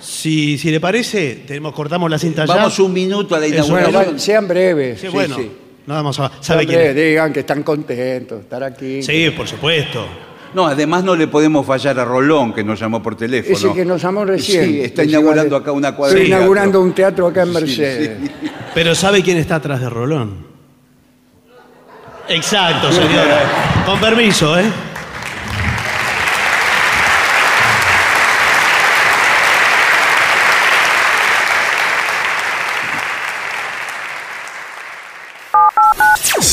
Si, si le parece, tenemos, cortamos la cinta ya. Vamos un minuto a la Eso, inauguración. sean breves. Sí, Sí, bueno. sí. No vamos a... ¿Sabe quién es? digan que están contentos de estar aquí. Sí, por supuesto. No, además no le podemos fallar a Rolón, que nos llamó por teléfono. Ese que nos llamó recién. Sí, está inaugurando acá una cuadra. De teatro. inaugurando un teatro acá en Sí, Mercedes. sí. Pero ¿sabe quién está atrás de Rolón? Exacto, señora. Con permiso, ¿eh?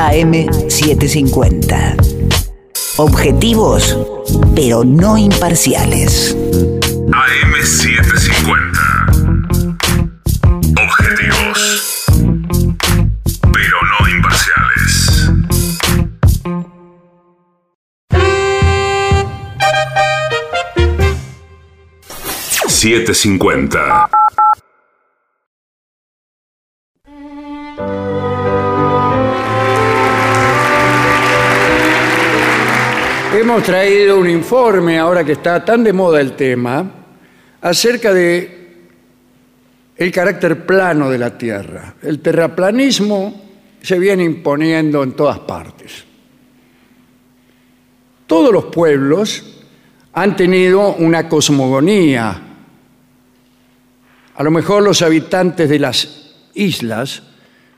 AM750. Objetivos, pero no imparciales. AM750. Objetivos. Pero no imparciales. $7.50. Hemos traído un informe, ahora que está tan de moda el tema, acerca de el carácter plano de la Tierra. El terraplanismo se viene imponiendo en todas partes. Todos los pueblos han tenido una cosmogonía. A lo mejor los habitantes de las islas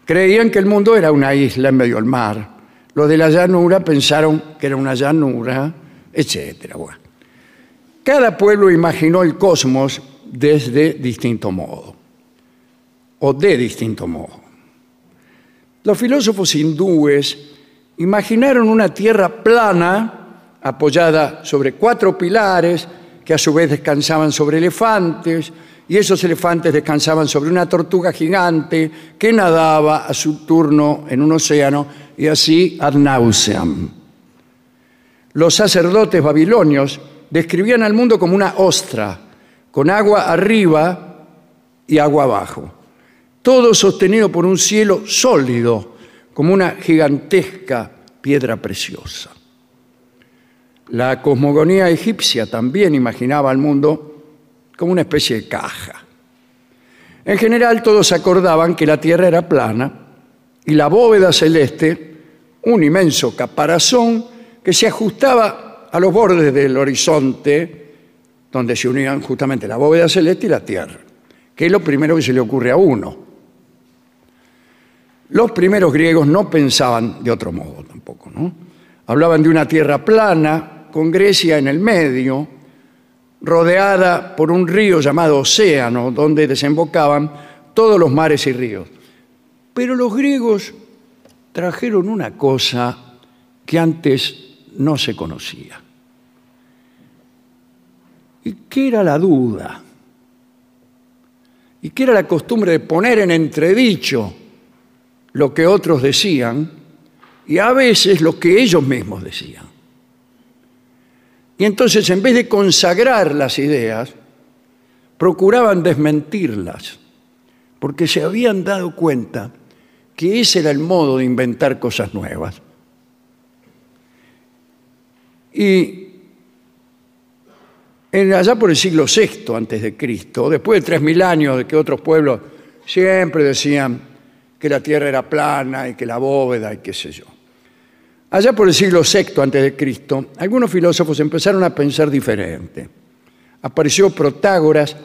creían que el mundo era una isla en medio del mar. Los de la llanura pensaron que era una llanura, etc. Cada pueblo imaginó el cosmos desde distinto modo, o de distinto modo. Los filósofos hindúes imaginaron una tierra plana apoyada sobre cuatro pilares que a su vez descansaban sobre elefantes y esos elefantes descansaban sobre una tortuga gigante que nadaba a su turno en un océano y así ad nauseam. Los sacerdotes babilonios describían al mundo como una ostra, con agua arriba y agua abajo, todo sostenido por un cielo sólido, como una gigantesca piedra preciosa. La cosmogonía egipcia también imaginaba al mundo como una especie de caja. En general todos acordaban que la Tierra era plana y la bóveda celeste un inmenso caparazón que se ajustaba a los bordes del horizonte donde se unían justamente la bóveda celeste y la Tierra, que es lo primero que se le ocurre a uno. Los primeros griegos no pensaban de otro modo tampoco, ¿no? Hablaban de una tierra plana, con Grecia en el medio, rodeada por un río llamado Océano, donde desembocaban todos los mares y ríos. Pero los griegos trajeron una cosa que antes no se conocía. ¿Y qué era la duda? ¿Y qué era la costumbre de poner en entredicho lo que otros decían y a veces lo que ellos mismos decían? Y entonces, en vez de consagrar las ideas, procuraban desmentirlas, porque se habían dado cuenta que ese era el modo de inventar cosas nuevas. Y en, allá por el siglo VI antes de Cristo, después de tres mil años de que otros pueblos siempre decían que la tierra era plana y que la bóveda y qué sé yo. Allá por el siglo VI antes de Cristo, algunos filósofos empezaron a pensar diferente. Apareció Protágoras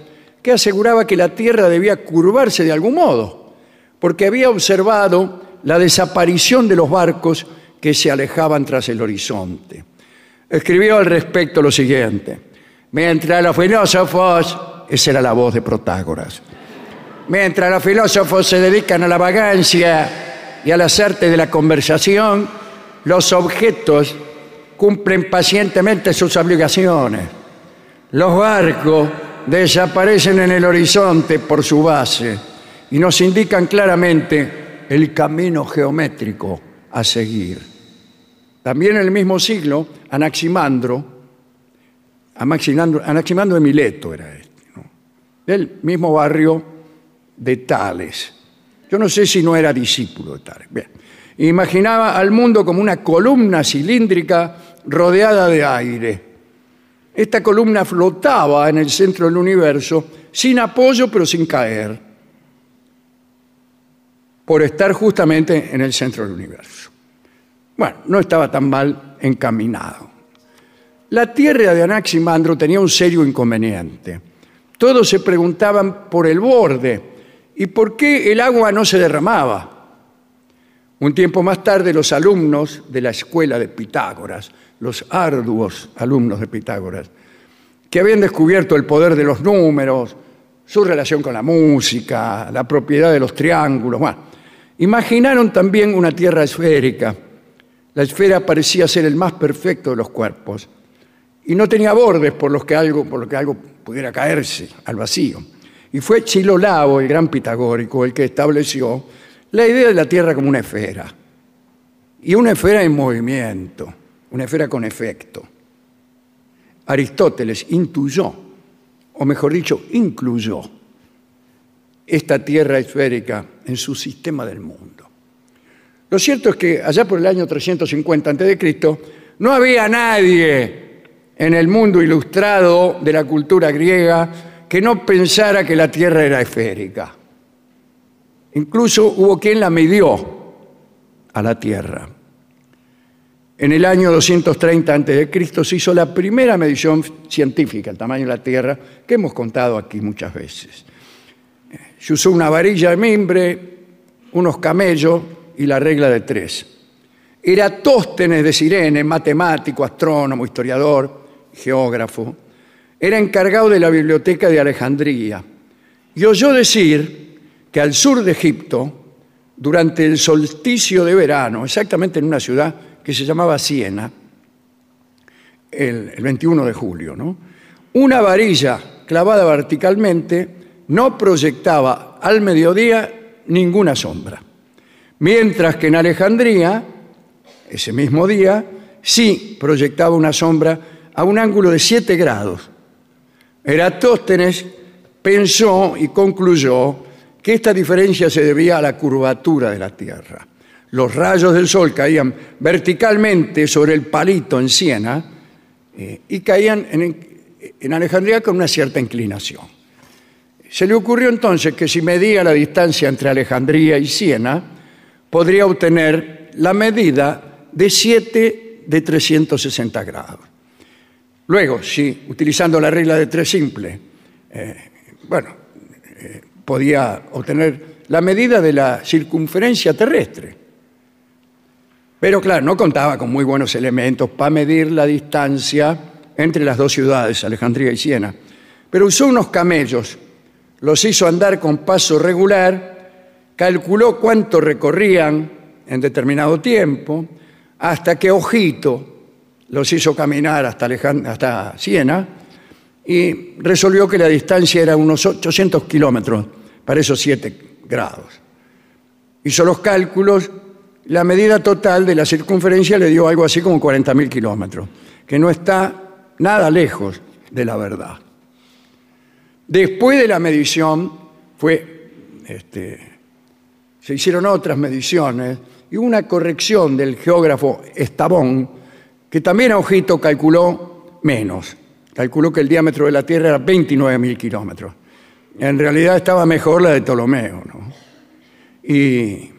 que aseguraba que la Tierra debía curvarse de algún modo, porque había observado la desaparición de los barcos que se alejaban tras el horizonte. Escribió al respecto lo siguiente: Mientras los filósofos, esa era la voz de Protágoras, mientras los filósofos se dedican a la vagancia y a las de la conversación, los objetos cumplen pacientemente sus obligaciones. Los barcos desaparecen en el horizonte por su base y nos indican claramente el camino geométrico a seguir. También en el mismo siglo, Anaximandro, Anaximandro, Anaximandro de Mileto era este, ¿no? del mismo barrio de Tales. Yo no sé si no era discípulo de Tales. Bien. Imaginaba al mundo como una columna cilíndrica rodeada de aire. Esta columna flotaba en el centro del universo sin apoyo pero sin caer, por estar justamente en el centro del universo. Bueno, no estaba tan mal encaminado. La tierra de Anaximandro tenía un serio inconveniente. Todos se preguntaban por el borde y por qué el agua no se derramaba. Un tiempo más tarde, los alumnos de la escuela de Pitágoras, los arduos alumnos de Pitágoras, que habían descubierto el poder de los números, su relación con la música, la propiedad de los triángulos, bueno, imaginaron también una tierra esférica. La esfera parecía ser el más perfecto de los cuerpos y no tenía bordes por los que algo, por lo que algo pudiera caerse al vacío. Y fue Chilolabo, el gran pitagórico, el que estableció la idea de la Tierra como una esfera. Y una esfera en movimiento, una esfera con efecto. Aristóteles intuyó, o mejor dicho, incluyó esta Tierra esférica en su sistema del mundo. Lo cierto es que allá por el año 350 a.C. no había nadie en el mundo ilustrado de la cultura griega que no pensara que la Tierra era esférica. Incluso hubo quien la midió a la Tierra. En el año 230 a.C. se hizo la primera medición científica del tamaño de la Tierra que hemos contado aquí muchas veces. Se usó una varilla de mimbre, unos camellos y la regla de tres. Eratóstenes de Sirene, matemático, astrónomo, historiador, geógrafo, era encargado de la biblioteca de Alejandría. Y oyó decir que al sur de Egipto, durante el solsticio de verano, exactamente en una ciudad que se llamaba Siena, el, el 21 de julio, una varilla clavada verticalmente no proyectaba al mediodía ninguna sombra. Mientras que en Alejandría, ese mismo día, sí proyectaba una sombra a un ángulo de 7 grados. Eratóstenes pensó y concluyó que esta diferencia se debía a la curvatura de la Tierra. Los rayos del Sol caían verticalmente sobre el palito en Siena eh, y caían en, en Alejandría con una cierta inclinación. Se le ocurrió entonces que si medía la distancia entre Alejandría y Siena, podría obtener la medida de 7 de 360 grados. Luego, si utilizando la regla de tres simple, eh, bueno, eh, podía obtener la medida de la circunferencia terrestre. Pero claro, no contaba con muy buenos elementos para medir la distancia entre las dos ciudades, Alejandría y Siena. Pero usó unos camellos, los hizo andar con paso regular, calculó cuánto recorrían en determinado tiempo, hasta que Ojito, los hizo caminar hasta, hasta Siena y resolvió que la distancia era unos 800 kilómetros para esos 7 grados. Hizo los cálculos, la medida total de la circunferencia le dio algo así como 40.000 kilómetros, que no está nada lejos de la verdad. Después de la medición fue, este, se hicieron otras mediciones y una corrección del geógrafo Estabón, que también a ojito calculó menos. Calculó que el diámetro de la Tierra era 29.000 kilómetros. En realidad estaba mejor la de Ptolomeo. ¿no? Y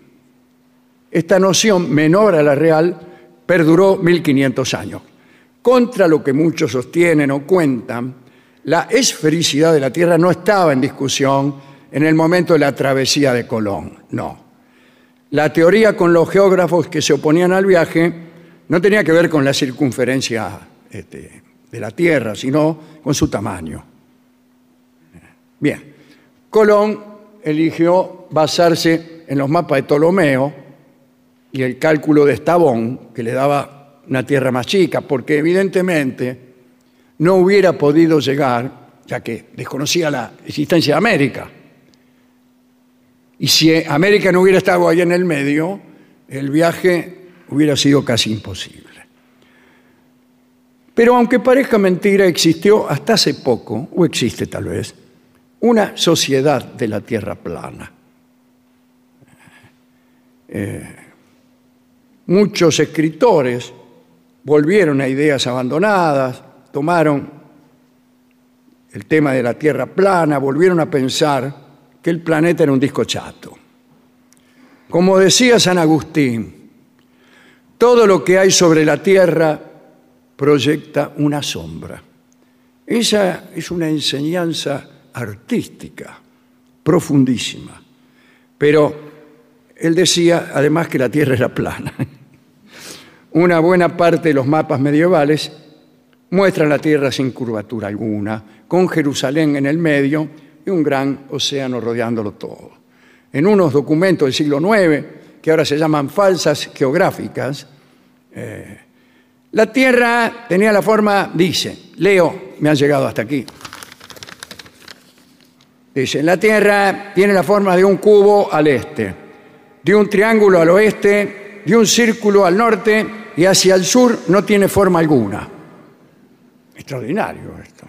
esta noción menor a la real perduró 1500 años. Contra lo que muchos sostienen o cuentan, la esfericidad de la Tierra no estaba en discusión en el momento de la travesía de Colón, no. La teoría con los geógrafos que se oponían al viaje no tenía que ver con la circunferencia este, de la Tierra, sino con su tamaño. Bien, Colón eligió basarse en los mapas de Ptolomeo y el cálculo de Estabón, que le daba una tierra más chica, porque evidentemente no hubiera podido llegar, ya que desconocía la existencia de América. Y si América no hubiera estado ahí en el medio, el viaje hubiera sido casi imposible. Pero aunque parezca mentira, existió hasta hace poco, o existe tal vez, una sociedad de la Tierra plana. Eh, muchos escritores volvieron a ideas abandonadas, tomaron el tema de la Tierra plana, volvieron a pensar que el planeta era un disco chato. Como decía San Agustín, todo lo que hay sobre la Tierra proyecta una sombra. Esa es una enseñanza artística, profundísima. Pero él decía además que la Tierra era plana. [laughs] Una buena parte de los mapas medievales muestran la Tierra sin curvatura alguna, con Jerusalén en el medio y un gran océano rodeándolo todo. En unos documentos del siglo IX, que ahora se llaman falsas geográficas, eh, la Tierra tenía la forma, dice, leo, me han llegado hasta aquí. Dice, la Tierra tiene la forma de un cubo al este, de un triángulo al oeste, de un círculo al norte y hacia el sur no tiene forma alguna. Extraordinario esto.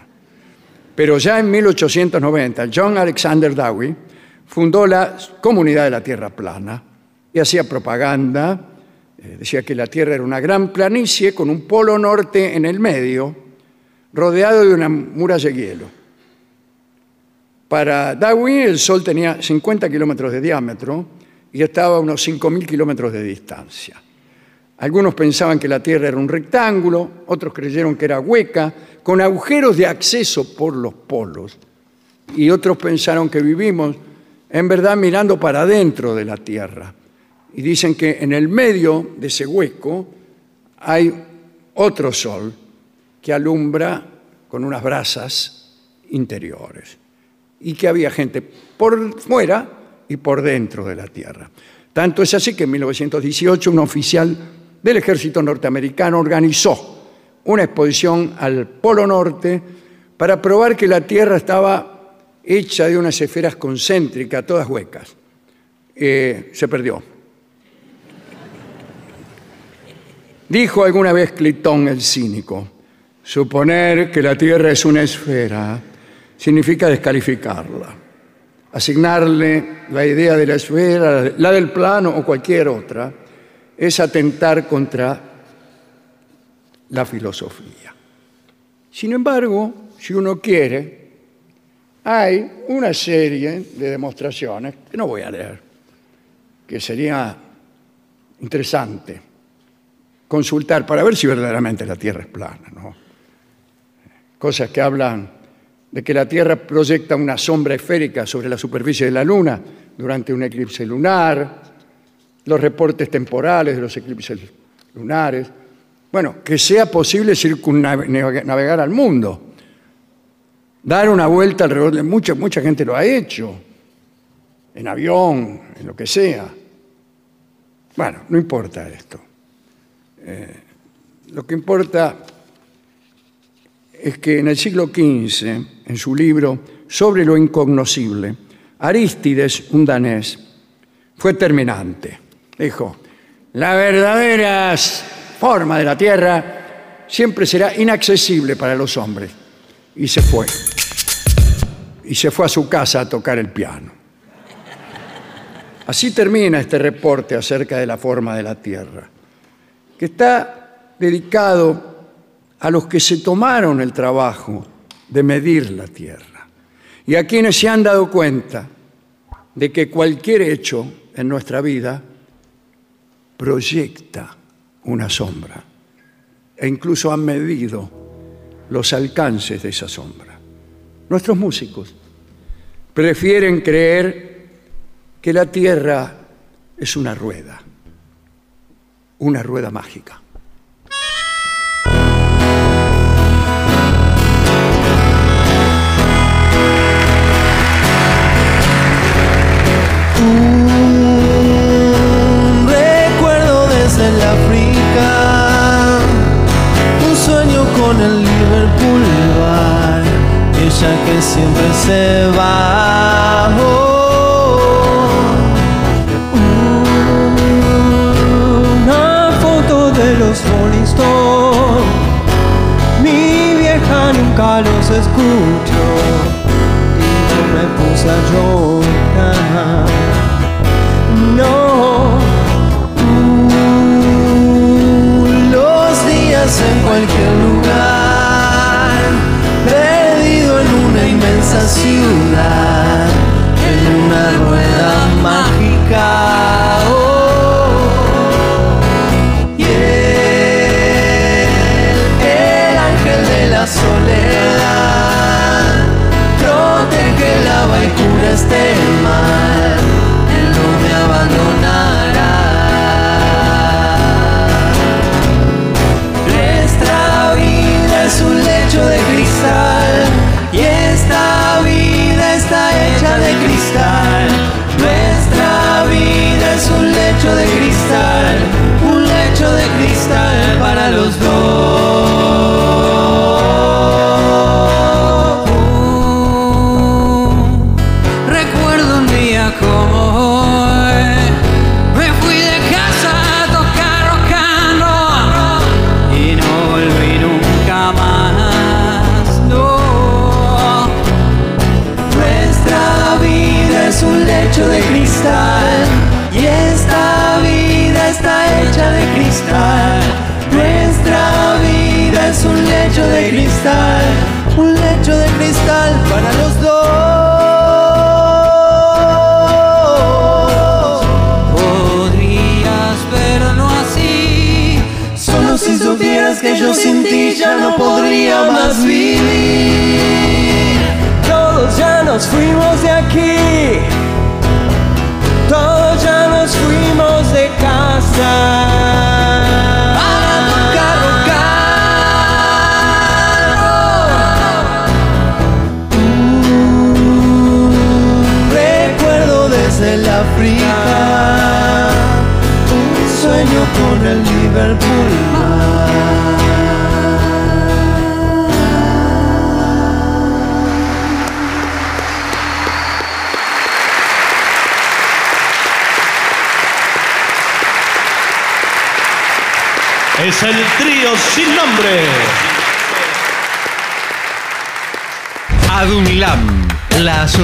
Pero ya en 1890, John Alexander Dowie fundó la Comunidad de la Tierra Plana y hacía propaganda eh, decía que la Tierra era una gran planicie con un polo norte en el medio, rodeado de una muralla de hielo. Para Darwin el Sol tenía 50 kilómetros de diámetro y estaba a unos 5.000 kilómetros de distancia. Algunos pensaban que la Tierra era un rectángulo, otros creyeron que era hueca, con agujeros de acceso por los polos, y otros pensaron que vivimos en verdad mirando para adentro de la Tierra. Y dicen que en el medio de ese hueco hay otro sol que alumbra con unas brasas interiores. Y que había gente por fuera y por dentro de la Tierra. Tanto es así que en 1918 un oficial del ejército norteamericano organizó una exposición al Polo Norte para probar que la Tierra estaba hecha de unas esferas concéntricas, todas huecas. Eh, se perdió. Dijo alguna vez Clitón el cínico, suponer que la Tierra es una esfera significa descalificarla, asignarle la idea de la esfera, la del plano o cualquier otra, es atentar contra la filosofía. Sin embargo, si uno quiere, hay una serie de demostraciones que no voy a leer, que sería interesante consultar para ver si verdaderamente la Tierra es plana. ¿no? Cosas que hablan de que la Tierra proyecta una sombra esférica sobre la superficie de la Luna durante un eclipse lunar, los reportes temporales de los eclipses lunares. Bueno, que sea posible circunnavegar al mundo, dar una vuelta alrededor de mucha, mucha gente lo ha hecho, en avión, en lo que sea. Bueno, no importa esto. Eh, lo que importa es que en el siglo XV, en su libro Sobre lo incognoscible, Arístides, un danés, fue terminante. Dijo, la verdadera forma de la Tierra siempre será inaccesible para los hombres. Y se fue. Y se fue a su casa a tocar el piano. Así termina este reporte acerca de la forma de la Tierra que está dedicado a los que se tomaron el trabajo de medir la tierra y a quienes se han dado cuenta de que cualquier hecho en nuestra vida proyecta una sombra e incluso han medido los alcances de esa sombra. Nuestros músicos prefieren creer que la tierra es una rueda una rueda mágica. Un sueño con el Liverpool Bar. Ella que siempre se va. Oh. Una foto de los Rolling Stones. Mi vieja nunca los escuchó y no me puse a llorar. No. En cualquier lugar, perdido en una inmensa ciudad, en una rueda mágica. Oh. Y él, el ángel de la soledad, protege, lava y cura este mal,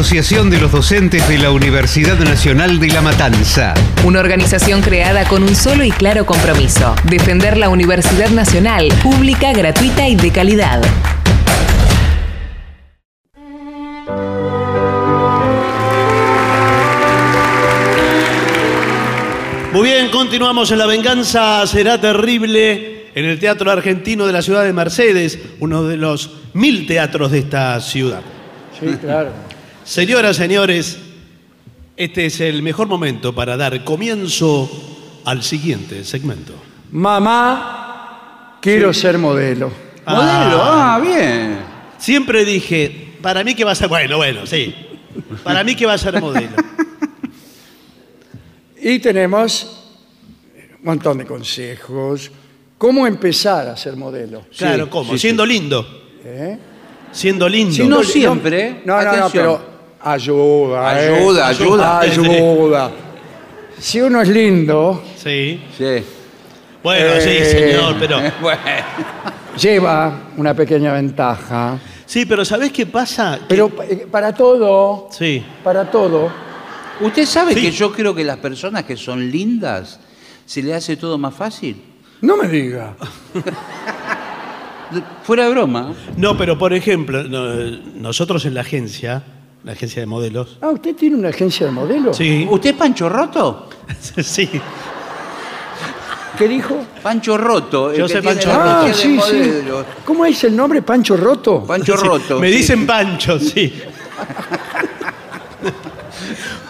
Asociación de los Docentes de la Universidad Nacional de La Matanza. Una organización creada con un solo y claro compromiso, defender la Universidad Nacional, pública, gratuita y de calidad. Muy bien, continuamos en La Venganza Será Terrible en el Teatro Argentino de la ciudad de Mercedes, uno de los mil teatros de esta ciudad. Sí, claro. Señoras, señores, este es el mejor momento para dar comienzo al siguiente segmento. Mamá, quiero ser modelo. Modelo, ah, bien. Siempre dije, para mí que va a ser, bueno, bueno, sí, para mí que va a ser modelo. Y tenemos un montón de consejos. ¿Cómo empezar a ser modelo? Claro, ¿cómo? sí, Siendo lindo, ¿Eh? siendo lindo. Sí, No siempre, No, no, no, atención. pero ayuda. ¿eh? Ayuda, ayuda. Ayuda. Si uno es lindo, Sí. Sí. Bueno, sí, Eh, señor, pero... [laughs] Bueno. lleva una pequeña ventaja. Sí, pero ¿sabés qué pasa? Que- Pero eh, para todo, Sí. para todo, ¿Usted sabe Sí. que yo creo que las personas que son lindas se le hace todo más fácil? no me diga. [laughs] Fuera de broma. No, pero por ejemplo, no- nosotros en la agencia, la agencia de modelos, Ah, ¿usted tiene una agencia de modelos? sí, ¿Usted es Pancho Roto? [laughs] sí, ¿Qué dijo? Pancho Roto. el Yo que soy tiene Pancho la Roto. Ah, agencia de sí, sí. modelos. ¿Cómo es el nombre? ¿Pancho Roto? Pancho Sí, Roto. Me sí. dicen Pancho, sí.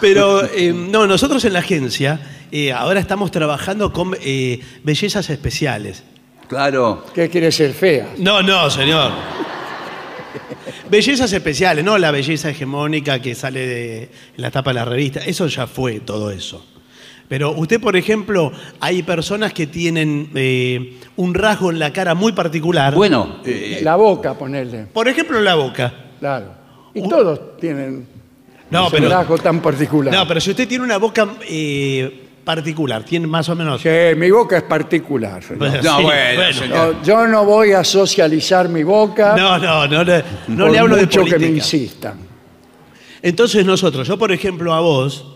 Pero eh, no, nosotros en la agencia eh, ahora estamos trabajando con eh, bellezas especiales. Claro. ¿Qué quiere ser fea? No, no, señor. Bellezas especiales, no la belleza hegemónica que sale de en la tapa de la revista. Eso ya fue todo eso. Pero usted, por ejemplo, hay personas que tienen eh, un rasgo en la cara muy particular. Bueno, eh, La boca, ponerle. Por ejemplo, la boca. Claro. Y todos tienen No, ese pero, rasgo tan particular. no, pero si usted tiene una boca eh, particular, tiene más o menos. Sí, mi boca es particular. señor. Bueno, No, sí, bueno, bueno. señor. No, yo no voy a socializar mi boca No, no, no, le- no por le hablo de mucho que me política. insistan. Entonces nosotros, yo por ejemplo a vos,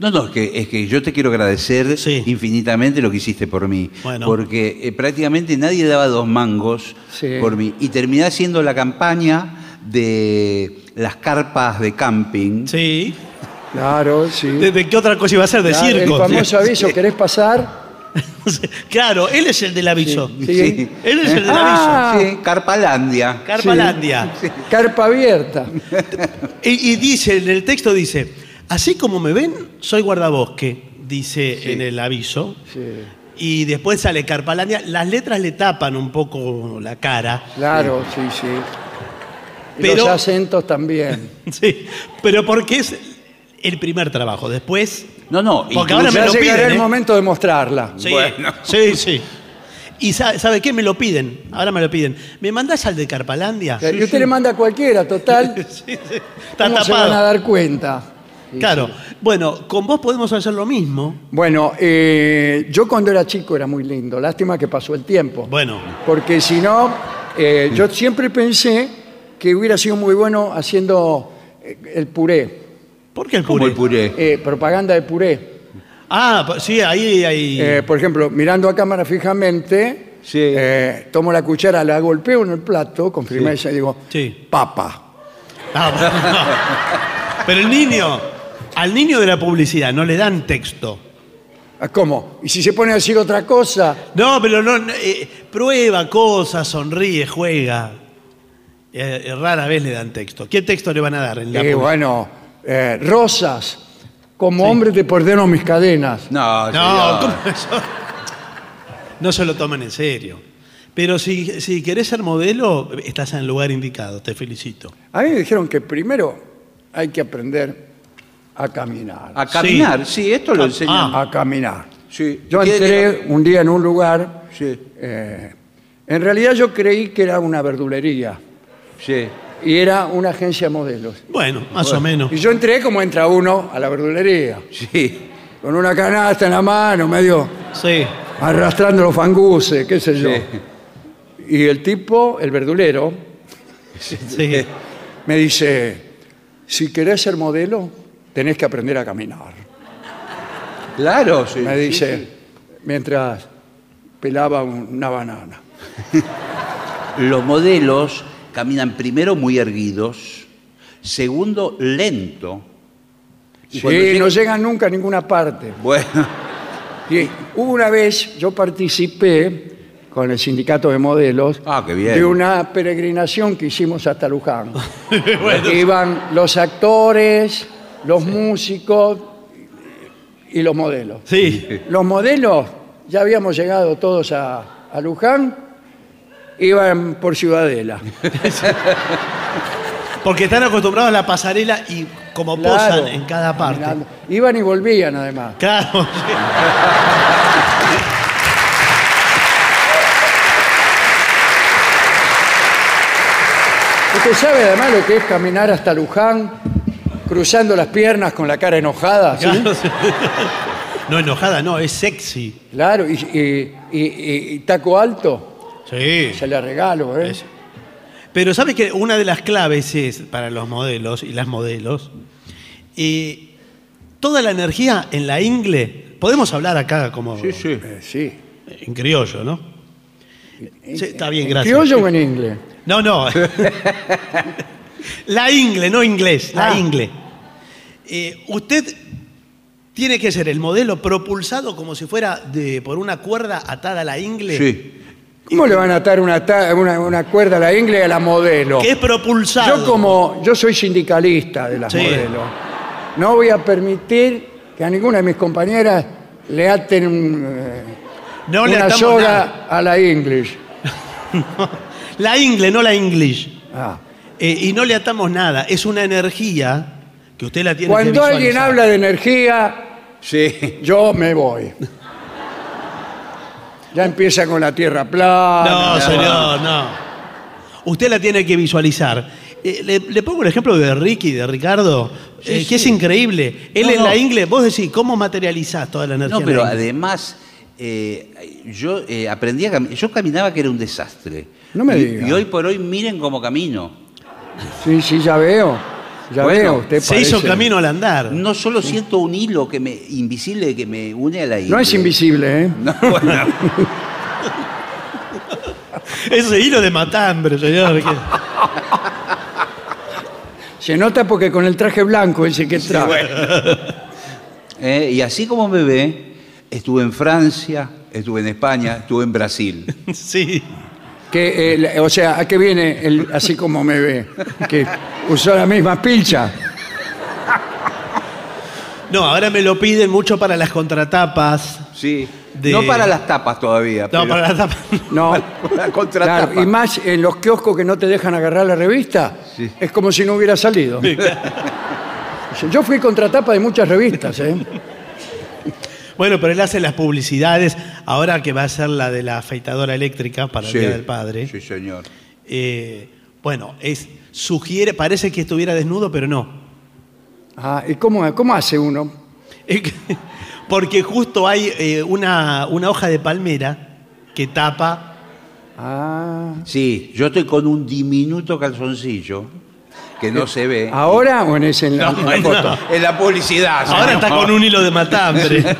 No, no, es que, es que yo te quiero agradecer Sí. infinitamente lo que hiciste por mí. Bueno. Porque eh, prácticamente nadie daba dos mangos Sí. por mí. Y terminé haciendo la campaña de las carpas de camping. sí, Claro, sí. ¿de, de qué otra cosa iba a ser? De Claro, circo. El famoso aviso, ¿querés pasar? [laughs] claro, él es el del aviso. Sí. Sí. Él es el del Ah. aviso. Sí, Carpalandia. Carpalandia. Carpa abierta. Y, y dice, en el texto dice, así como me ven, soy guardabosque, dice en el aviso. Sí. Y después sale Carpalandia. Las letras le tapan un poco la cara. Claro, sí, sí. Y Pero- los acentos también. [laughs] Sí, pero porque es el primer trabajo. Después, No, no. Porque ahora me Ya lo llegará piden, el ¿eh? momento de mostrarla. sí, Bueno. sí, sí. Y sabe, ¿sabe qué? Me lo piden. Ahora me lo piden. ¿Me mandás al de Carpalandia? y usted le manda a cualquiera, total. [laughs] Sí, sí. Está ¿Cómo se van a tapado. dar cuenta? Claro. sí. Bueno, con vos podemos hacer lo mismo. Bueno, eh, yo cuando era chico era muy lindo. Lástima que pasó el tiempo. Bueno, Porque si no, eh, yo siempre pensé que hubiera sido muy bueno haciendo eh, el puré, ¿por qué el Como puré? el puré. eh, propaganda de puré. Ah, sí, ahí hay... Eh, por ejemplo, mirando a cámara fijamente, Sí. eh, tomo la cuchara, la golpeo en el plato con firmeza y digo, Sí. papa. Ah. [laughs] Pero el niño, al niño de la publicidad no le dan texto. Ah, ¿Cómo? ¿Y si se pone a decir otra cosa? No, pero no, no, eh, prueba cosas, sonríe, juega. Eh, eh, rara vez le dan texto. ¿Qué texto le van a dar en la Eh, publicidad? bueno, eh, rosas, como hombre te ordeno mis cadenas. No, No, señor. ¿cómo eso? No se lo toman en serio. Pero si, si querés ser modelo, estás en el lugar indicado, te felicito. A mí me dijeron que primero hay que aprender a caminar. A caminar, sí, esto lo Ah, enseñan. A caminar. Sí. Yo ¿Qué- entré un día en un lugar, Sí, eh, en realidad yo creí que era una verdulería sí. Y era una agencia de modelos. Bueno, más o menos. Y yo entré como entra uno a la verdulería, Sí, con una canasta en la mano, medio Sí. arrastrando los fanguses, qué sé yo. Sí. Y el tipo, el verdulero, sí. me dice, si querés ser modelo, tenés que aprender a caminar. claro, sí. Me dice, mientras pelaba un- una banana. [laughs] Los modelos caminan primero muy erguidos, segundo lento. Y Sí, llegan- no llegan nunca a ninguna parte. Bueno, hubo una vez, yo participé con el sindicato de modelos Ah, qué bien. de una peregrinación que hicimos hasta Luján. [laughs] Bueno, Iban los actores, los músicos y los modelos. sí. Los modelos, ya habíamos llegado todos a, a Luján, iban por Ciudadela. [laughs] Porque están acostumbrados a la pasarela y como Claro, posan en cada parte. caminando. Iban y volvían además. Claro. [laughs] ¿Usted sabe además lo que es caminar hasta Luján, cruzando las piernas con la cara enojada? ¿sí? Claro. [laughs] No, enojada, no, es sexy. Claro, y, y- y- y taco alto, Sí. se le regalo, ¿eh? Es- Pero ¿sabes que una de las claves es para los modelos y las modelos? eh, toda la energía en la ingle, podemos hablar acá como sí, sí. Eh, sí. en criollo, ¿no? Sí, está bien, ¿En gracias. criollo o en inglés? No, no. [laughs] la ingle, no inglés, la Ah. ingle. Eh, usted tiene que ser el modelo propulsado como si fuera de, por una cuerda atada a la ingle. Sí. ¿Cómo le van a atar una, ta- una- una cuerda a la ingle y a la modelo? Que es propulsado. Yo como, yo soy sindicalista de las Sí. modelos, no voy a permitir que a ninguna de mis compañeras le aten un, eh, no le una atamos soga nada. a la English. [laughs] La ingle, no la English. Ah. Eh, y no le atamos nada. Es una energía que usted la tiene que Cuando alguien visualizar. habla de energía, Sí. yo me voy. [laughs] Ya empieza con la tierra plana. No, señor, no. Usted la tiene que visualizar. Eh, le, le pongo un ejemplo de Ricky, de Ricardo, eh, que es increíble. Él No, en no. la ingle, vos decís, ¿cómo materializás toda la energía? No, en pero la además, eh, yo eh, aprendí a caminar. Yo caminaba que era un desastre. No me y, diga. y hoy por hoy miren cómo camino. Sí, sí, ya veo. Ya Bueno, veo. Usted Se hizo camino al andar. No solo siento un hilo que me, invisible que me une a la isla. No es invisible, ¿eh? [laughs] No, bueno, [laughs] Ese hilo de matambre, señor. que- Se nota porque con el traje blanco ese que trae. eh, y así como me ve, estuve en Francia, estuve en España, estuve en Brasil. [laughs] Sí. Que, eh, o sea, ¿a qué viene el, así como me ve? Que usó la misma pilcha. No, ahora me lo piden mucho para las contratapas. Sí. De- No para las tapas todavía. No, pero- para las tapas. [laughs] No. la contratapa. Claro, y más en los kioscos que no te dejan agarrar la revista, Sí. es como si no hubiera salido. Yo fui contratapa de muchas revistas, ¿eh? Bueno, pero él hace las publicidades, ahora que va a ser la de la afeitadora eléctrica para Sí. el Día del Padre. Sí, señor. Eh, bueno, es, sugiere, parece que estuviera desnudo, pero no. Ah, ¿Y cómo, cómo hace uno? [laughs] Porque justo hay eh, una, una hoja de palmera que tapa. Ah, Sí, yo estoy con un diminuto calzoncillo que no se ve. ¿Ahora o en, ese, en la, en la No, foto? En la publicidad. Ahora está con un hilo de matambre. [laughs]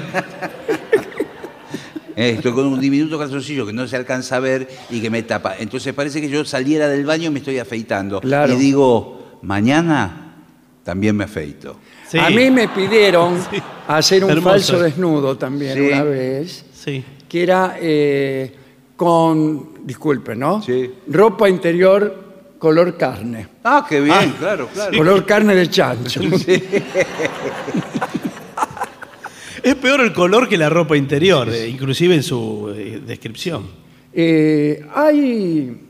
Eh, Estoy con un diminuto calzoncillo que no se alcanza a ver y que me tapa. Entonces parece que yo saliera del baño y me estoy afeitando. Claro. Y digo, mañana también me afeito. Sí. A mí me pidieron [laughs] Sí. hacer un Hermoso. falso desnudo también Sí. una vez, Sí. que era eh, con, disculpe, ¿no? Sí. Ropa interior color carne. Ah, qué bien, claro, claro. Color carne de chancho. [laughs] Es peor el color que la ropa interior, eh, inclusive en su eh, descripción. Eh, hay.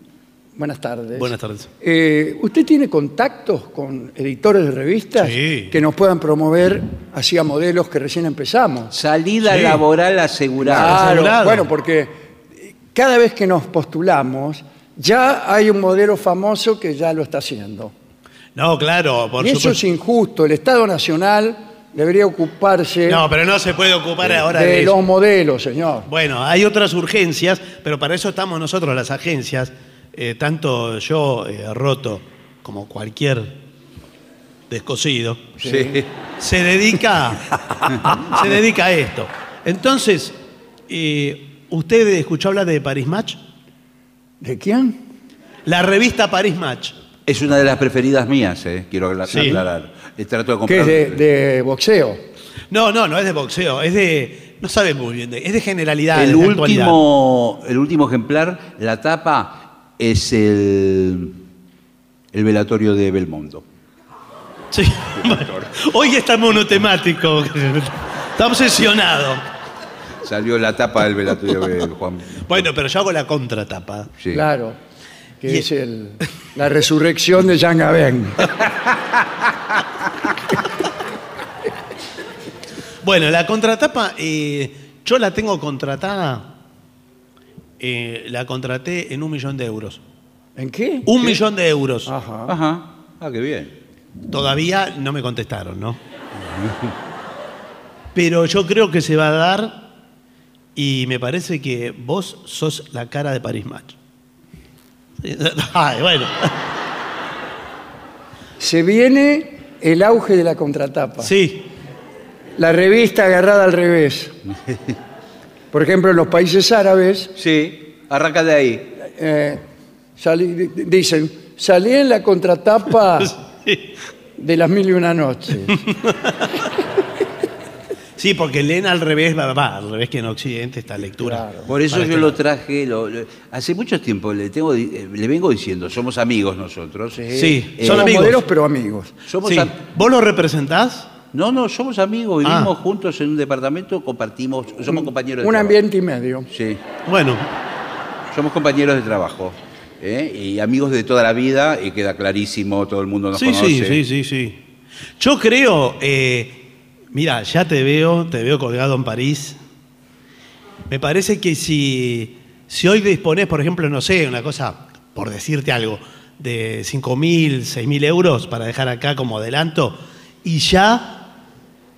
Buenas tardes. Buenas tardes. Eh, ¿Usted tiene contactos con editores de revistas Sí. que nos puedan promover así a modelos que recién empezamos? Salida Sí. laboral asegurada. Claro, asegurado. bueno, porque cada vez que nos postulamos, ya hay un modelo famoso que ya lo está haciendo. No, claro, por y eso supuesto. es injusto. El Estado Nacional debería ocuparse No, pero no se puede ocupar ahora de de eso. los modelos, señor. Bueno, hay otras urgencias, pero para eso estamos nosotros, las agencias, eh, tanto yo, eh, Roto, como cualquier descosido, Sí. se dedica, se dedica a esto. Entonces, eh, ¿usted escuchó hablar de Paris Match? ¿De quién? La revista Paris Match. Es una de las preferidas mías, eh, quiero acla- Sí. aclarar. Eh, Trato de Que comprar. es de, de boxeo. No, no, no es de boxeo, es de. No sabe muy bien, de- es de generalidad. el, último, el último ejemplar, la tapa, es el, el velatorio de Belmondo. Sí. [laughs] Hoy está monotemático. [laughs] Está obsesionado. Salió la tapa del velatorio de Juan. Bueno, pero yo hago la contratapa. Sí. Claro. Que Y- es el- la resurrección de Jean Gabin. Bueno, la contratapa, eh, yo la tengo contratada. eh, la contraté en un millón de euros. ¿En qué? Un millón de euros. Ajá. Ajá. Ah, qué bien. Todavía no me contestaron, ¿no? Pero yo creo que se va a dar y me parece que vos sos la cara de Paris Match. [laughs] Ay, bueno. Se viene el auge de la contratapa. Sí, La revista agarrada al revés. [laughs] Por ejemplo, en los países árabes Sí, arranca de ahí. eh, salí- dicen, salí en la contratapa [laughs] de las mil y una noches. Sí, porque leen al revés, va, va, al revés que en Occidente esta lectura. Claro. Por eso yo que- lo traje. lo- lo- hace mucho tiempo le, tengo, eh, le vengo diciendo, somos amigos nosotros. Sí, Eh, son Somos amigos. modelos, pero amigos. Somos Sí. am- ¿Vos lo representás? no, no, somos amigos, vivimos Ah. juntos en un departamento, compartimos, somos compañeros de Un trabajo. ambiente y medio. Sí, Bueno, somos compañeros de trabajo. ¿eh? Y amigos de toda la vida, y queda clarísimo, todo el mundo nos sí, conoce. sí, sí, sí, sí. Yo creo, eh, Mira, ya te veo, te veo colgado en París. Me parece que si, si hoy disponés, por ejemplo, no sé, una cosa, por decirte algo, de 5.000, 6.000 euros para dejar acá como adelanto, y ya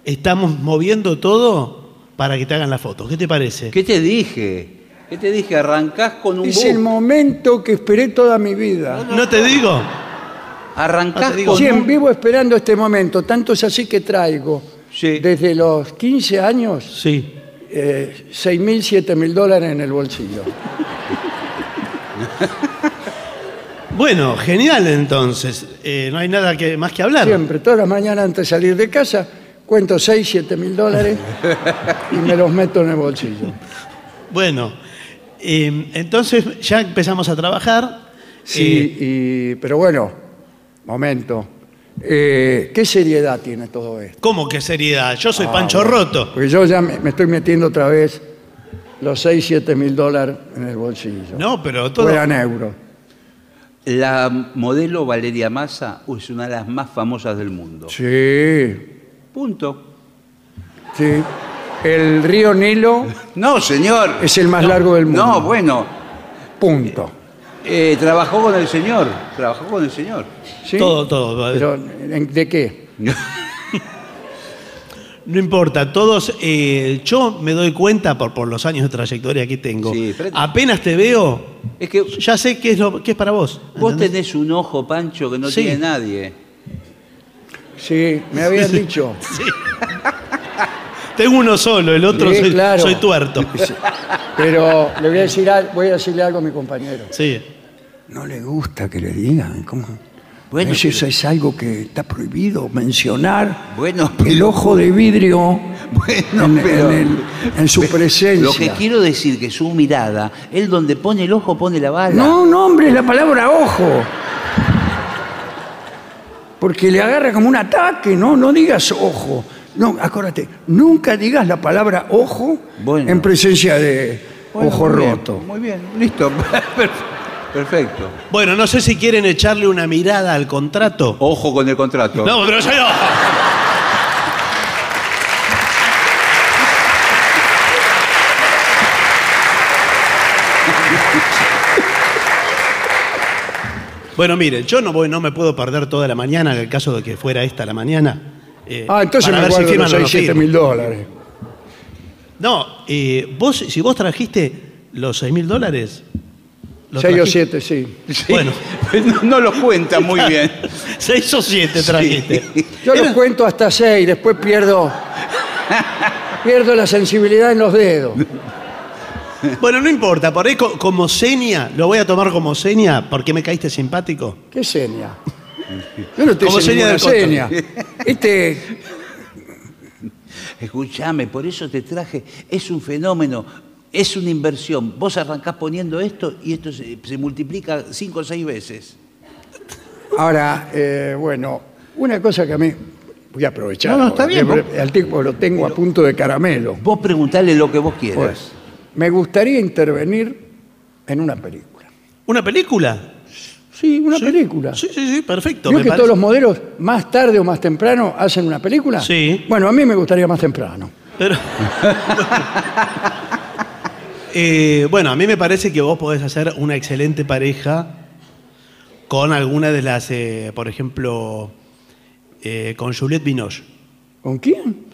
estamos moviendo todo para que te hagan la foto. ¿Qué te parece? ¿Qué te dije? ¿Qué te dije? Arrancás con un Es bus. el momento que esperé toda mi vida. ¿No te digo? Arrancás No te digo. con Sí, un... vivo esperando este momento. Tanto es así que traigo Sí. desde los 15 años Sí. eh, 6 mil, 7 mil dólares en el bolsillo. Bueno, genial entonces. Eh, no hay nada que, más que hablar. Siempre, todas las mañanas antes de salir de casa, cuento 6, 7 mil dólares y me los meto en el bolsillo. Bueno, eh, entonces ya empezamos a trabajar. Sí, Eh, y- pero bueno, momento. Eh, ¿Qué seriedad tiene todo esto? ¿Cómo que seriedad? Yo Ah, soy Pancho Roto. Porque yo ya me, me estoy metiendo otra vez los 6, 7 mil dólares en el bolsillo. No, pero todo. Fueran euros. La modelo Valeria Massa es una de las más famosas del mundo. Sí, Punto. sí. El río Nilo No, señor. es el más largo del mundo. No, bueno. Punto. Eh, trabajó con el señor. Trabajó con el señor. ¿Sí? Todo, todo. Pero, ¿en- ¿de qué? [laughs] No importa, todos. eh, yo me doy cuenta por, por los años de trayectoria que tengo. Sí, pero- Apenas te veo, Es que ya sé qué es, lo, qué es para vos. vos ¿entendés? tenés un ojo, Pancho, que no Sí. tiene nadie. Sí, me habían [laughs] dicho. Tengo uno solo, el otro Sí, soy, claro. soy tuerto. Pero le voy a decir, al- voy a decirle algo a mi compañero. Sí. No le gusta que le digan. ¿Cómo? Bueno, eso, eso es algo que está prohibido mencionar. Bueno, El pero- ojo de vidrio [laughs] Bueno, en, pero- en el- en su presencia. Lo que quiero decir que su mirada, él donde pone el ojo pone la bala. No, no, hombre, es la palabra ojo. Porque le agarra como un ataque, no, no digas ojo. No, acuérdate, nunca digas la palabra ojo Bueno. en presencia de Bueno, ojo muy bien, roto. Muy bien, listo. [laughs] Perfecto. Bueno, no sé si quieren echarle una mirada al contrato. Ojo con el contrato. No, pero yo no. Bueno, miren, yo no voy, no me puedo perder toda la mañana, en el caso de que fuera esta la mañana. eh, Ah, entonces para me ver si firman los o no 6, 7 firman. mil dólares. No, eh, vos, si vos trajiste los 6 mil dólares. ¿los 6 o trajiste? 7, [laughs] sí. Bueno. [laughs] no, no lo cuenta muy [laughs] bien. 6 o 7 trajiste. Yo lo cuento hasta 6, después pierdo, pierdo la sensibilidad en los dedos. Bueno, no importa, por ahí co- como seña, lo voy a tomar como seña porque me caíste simpático. ¿Qué seña? Yo no te Como hice seña ninguna del seña. Este, Escúchame, por eso te traje. Es un fenómeno, es una inversión. Vos arrancás poniendo esto y esto se, se multiplica cinco o seis veces. ahora, eh, bueno, una cosa que a mí... Voy a aprovechar. No, no, está bien, Al tipo lo tengo a punto de caramelo. Vos preguntale lo que vos quieras. Pues, me gustaría intervenir en una película. ¿Una película? Sí, una película. Sí, sí, sí, perfecto. ¿Vio me que parece. todos los modelos más tarde o más temprano hacen una película? Sí. Bueno, a mí me gustaría más temprano. Pero- [laughs] Eh, bueno, a mí me parece que vos podés hacer una excelente pareja con alguna de las, eh, por ejemplo, eh, con Juliette Binoche. ¿Con quién?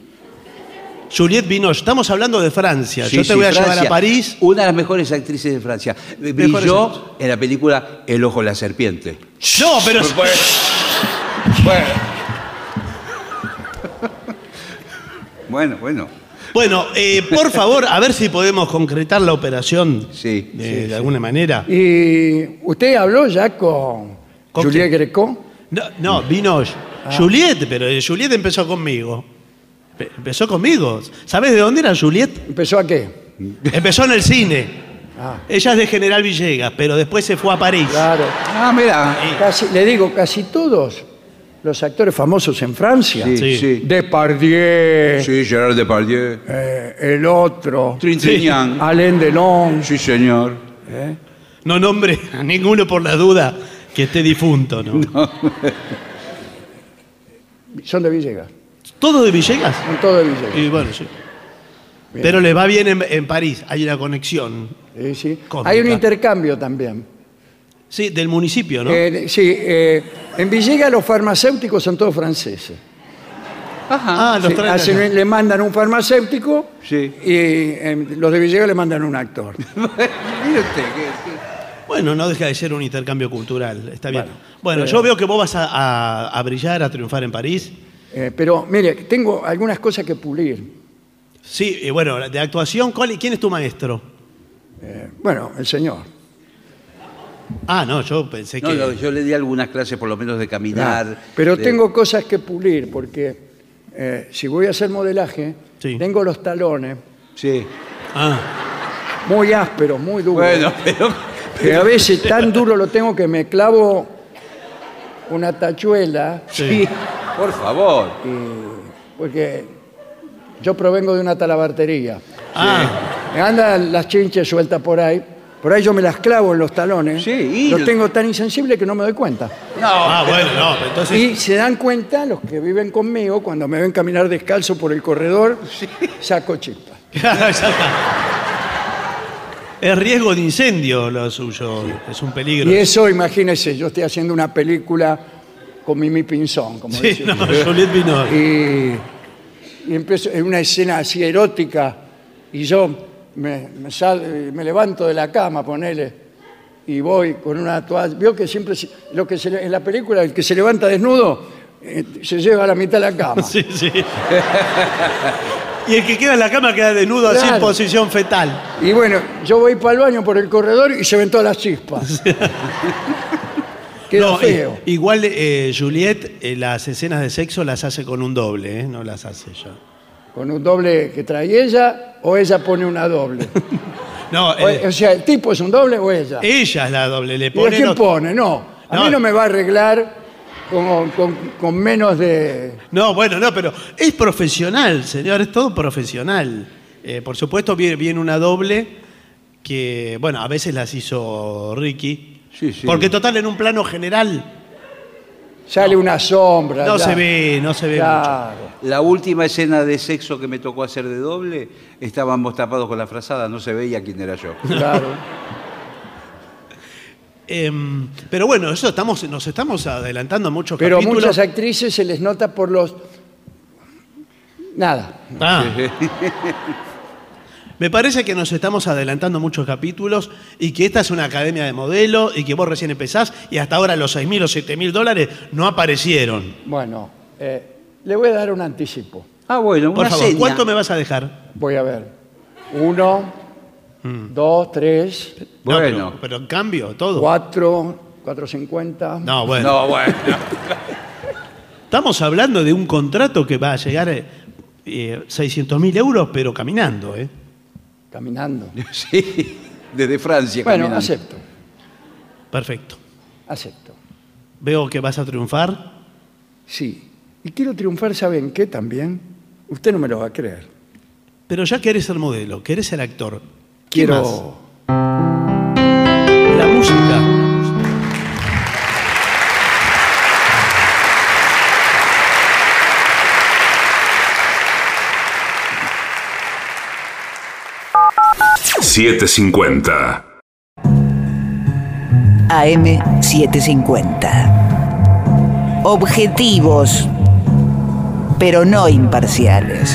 Juliette Binoche, estamos hablando de Francia. Sí, Yo te sí, voy a llevar a París. Una de las mejores actrices de Francia. Brilló en la película El ojo de la serpiente. No, pero. Bueno, bueno. Bueno, eh, por favor, a ver si podemos concretar la operación Sí, de, sí, de sí. alguna manera. ¿Y usted habló ya con, ¿Con Juliette? Greco? No, no Binoche. Ah. Juliette, pero Juliette empezó conmigo. Pe- Empezó conmigo. ¿Sabes de dónde era Juliette? ¿Empezó a qué? Empezó en el cine. Ah, Ella es de General Villegas, pero después se fue a París. claro. Ah, mira. Casi, le digo, casi todos los actores famosos en Francia. Sí, Sí. sí. Depardieu, Sí, Gerard Depardieu. eh, el otro, Trintignant. Alain Delon. Sí, señor. ¿eh? No nombre a ninguno por la duda que esté difunto, ¿no? [laughs] Son de Villegas. ¿Todo de Villegas? En todo el Villegas. Y bueno, sí. Bien. Pero le va bien en, en París, hay una conexión. Sí, sí. Cómica. Hay un intercambio también. Sí, del municipio, ¿no? Eh, sí, eh, en Villegas los farmacéuticos son todos franceses. ah, los Sí, hacen- le mandan un farmacéutico Sí. y eh, los de Villegas le mandan un actor. [laughs] Mire usted, Bueno, no deja de ser un intercambio cultural, está bien. Bueno, Bueno, pero- yo veo que vos vas a, a- a brillar, a triunfar en París. Eh, pero mire, tengo algunas cosas que pulir. Sí, y bueno, de actuación, ¿cuál- ¿quién es tu maestro? Eh, bueno, el señor. Ah, no, yo pensé No, que... no, yo le di algunas clases por lo menos de caminar. Pero de- tengo cosas que pulir porque eh, si voy a hacer modelaje, Sí. tengo los talones Sí. Ah, muy ásperos, muy duros. Bueno, [laughs] pero... que a veces tan duro lo tengo que me clavo una tachuela Sí. Por favor. porque yo provengo de una talabartería. ah, Me andan las chinches sueltas por ahí. Por ahí yo me las clavo en los talones. Sí, y- Los tengo tan insensible que no me doy cuenta. ah, bueno, no, pero entonces... Y se dan cuenta los que viven conmigo cuando me ven caminar descalzo por el corredor, saco chispa. [laughs] Ya está. Es riesgo de incendio lo suyo, es un peligro. Y eso, imagínense, yo estoy haciendo una película con Mimi Pinzón, como Sí, dice no. Juliette Binoche. y, y empiezo en una escena así erótica y yo me, me sal- me levanto de la cama, ponele, y voy con una toalla. Vio que siempre lo que se en la película el que se levanta desnudo eh, se lleva a la mitad de la cama. [laughs] Sí, sí. y el que queda en la cama queda desnudo así en posición fetal. Y bueno, yo voy para el baño por el corredor y se ven todas las chispas. [laughs] Queda No, i- feo. igual eh, Juliet eh, las escenas de sexo las hace con un doble, ¿eh? no las hace ella. Con un doble que trae ella o ella pone una doble. [laughs] No, O, o sea, el tipo es un doble o ella. ella es la doble, le ¿Y a pone... quién los- pone? No. A No. mí no me va a arreglar con, con- con menos de... No, bueno, no, pero es profesional, señor, es todo profesional. Por supuesto, viene, viene una doble que, bueno, a veces las hizo Ricky. Sí, sí. Porque total, en un plano general, Sale una sombra. no ya. se ve, no se ve mucho. Claro. La última escena de sexo que me tocó hacer de doble, estábamos tapados con la frazada, no se veía quién era yo. Claro. [laughs] Em, pero bueno, eso estamos, nos estamos adelantando a muchos Pero capítulos. muchas actrices se les nota por los... Nada. Ah. [laughs] Me parece que nos estamos adelantando muchos capítulos y que esta es una academia de modelo y que vos recién empezás y hasta ahora los 6 mil o 7 mil dólares no aparecieron. Bueno, eh, le voy a dar un anticipo. Ah, bueno, Por una favor, seña. ¿cuánto me vas a dejar? Voy a ver. Uno, dos, tres, No, Bueno. pero, pero en cambio, todo. cuatro, cuatro cincuenta. No, bueno. No, bueno. Estamos hablando de un contrato que va a llegar eh, 600 mil euros, pero caminando, ¿eh? Caminando. [laughs] Sí, desde Francia. Bueno, caminando. acepto, Perfecto. acepto. Veo que vas a triunfar. Sí. Y quiero triunfar, ¿saben qué también? Usted no me lo va a creer. Pero ya querés ser modelo, querés ser actor. ¿Qué Quiero... más? La $7.50. AM750. Objetivos, pero no imparciales.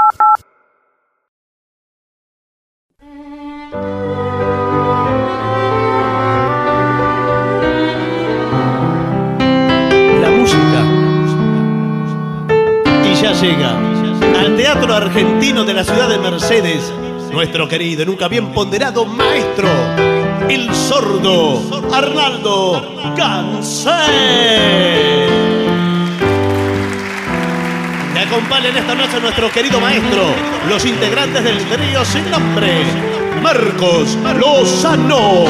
Llega al Teatro Argentino de la ciudad de Mercedes, nuestro querido y nunca bien ponderado maestro, el sordo Arnaldo Gansé. De acompañan esta noche nuestro querido maestro, los integrantes del trío sin nombre, Marcos Lozano.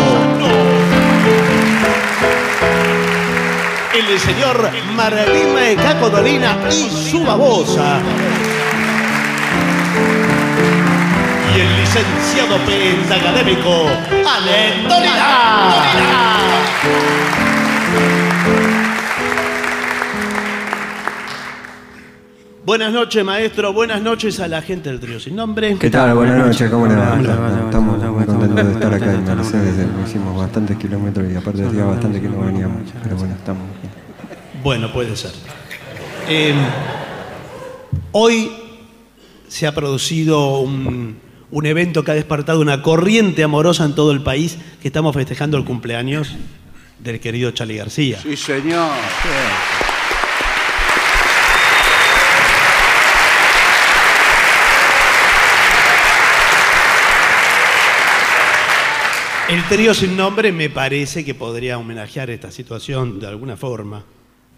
El señor Marlima Caco Dolina y su babosa. Y el licenciado pentacadémico, Ale Dolina. Buenas noches, maestro. Buenas noches a la gente del trío sin nombre. ¿Qué tal? Buenas noches, ¿cómo le va? Estamos muy contentos de estar acá en Mercedes. Hicimos bastantes kilómetros y aparte hacía bastante que no veníamos. Pero bueno, estamos aquí. Bueno, puede ser. Eh, hoy se ha producido un, un evento que ha despertado una corriente amorosa en todo el país, que estamos festejando el cumpleaños del querido Charlie García. Sí, señor. El trío sin nombre me parece que podría homenajear esta situación de alguna forma.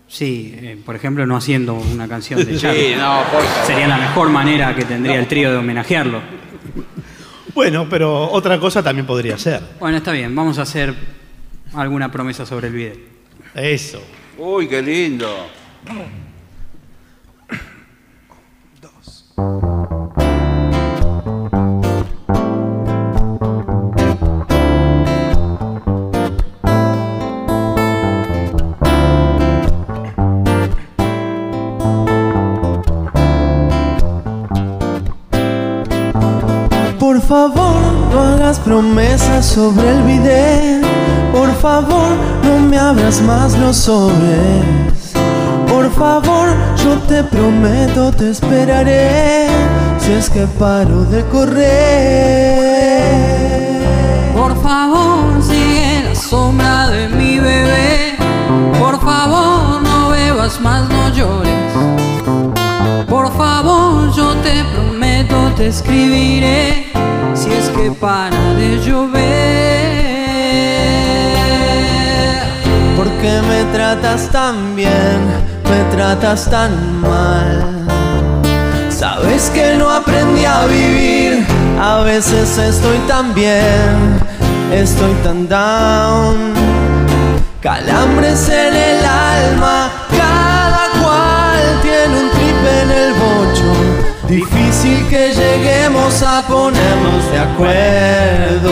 Sí, eh, por ejemplo, no haciendo una canción de [laughs] Sí, Charlie. no, por favor. Sería la mejor manera que tendría el trío de homenajearlo. Bueno, pero otra cosa también podría ser. Bueno, está bien, vamos a hacer alguna promesa sobre el video. Eso. Uy, qué lindo. Favor, no hagas promesas sobre el video. Por favor, no me abras más los sobres. Por favor, yo te prometo, te esperaré. Si es que paro de correr. Por favor, sigue la sombra de mi bebé. Por favor, no bebas más, no llores. Por favor, yo te prometo, te escribiré. Si es que para de llover. ¿Por qué me tratas tan bien? Me tratas tan mal. Sabes que no aprendí a vivir. A veces estoy tan bien, estoy tan down. Calambres en el alma, Difícil que lleguemos a ponernos de acuerdo.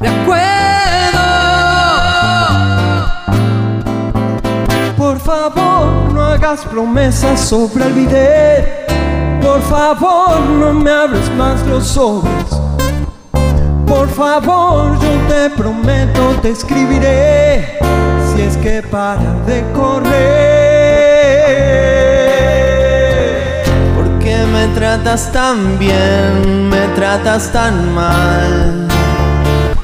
De acuerdo. Por favor, no hagas promesas sobre el bidet. Por favor, no me abres más los sobres. Por favor, yo te prometo, te escribiré. Si es que para de correr. ¿Por qué me tratas tan bien? Me tratas tan mal.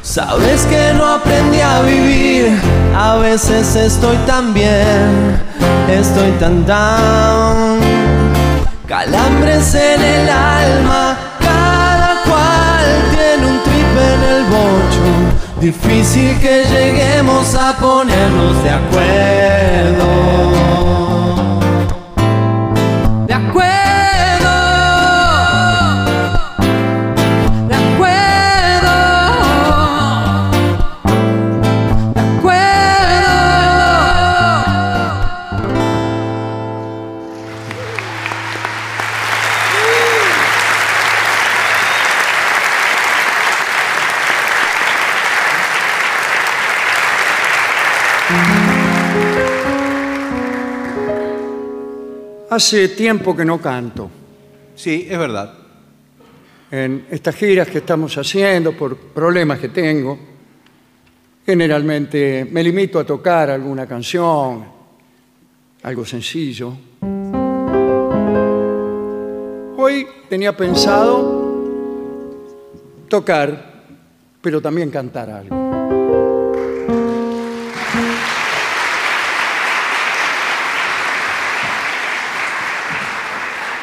Sabes que no aprendí a vivir, a veces estoy tan bien, estoy tan down. Calambres en el alma, cada cual tiene un trip en el bocho. Difícil que lleguemos a ponernos de acuerdo. Hace tiempo que no canto. Sí, es verdad. En estas giras que estamos haciendo por problemas que tengo, generalmente me limito a tocar alguna canción, algo sencillo. Hoy tenía pensado tocar, pero también cantar algo.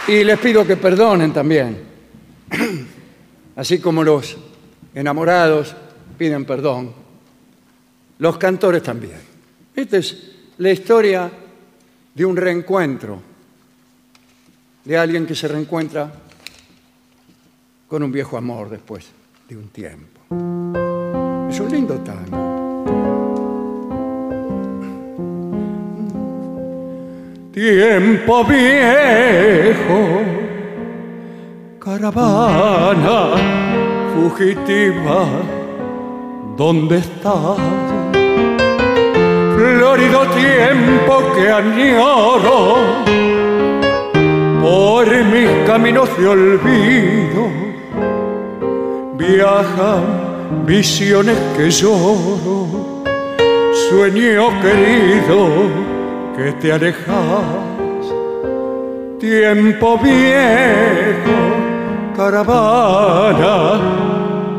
Y les pido que perdonen también. [clears throat] Así como los enamorados piden perdón, los cantores también. Esta es la historia de un reencuentro, de alguien que se reencuentra con un viejo amor después de un tiempo. Es un lindo tango. Tiempo viejo, caravana fugitiva, ¿dónde estás? Florido tiempo que añoro por mis caminos de olvido, viajan visiones que lloro, sueño querido que te alejas, tiempo viejo, caravana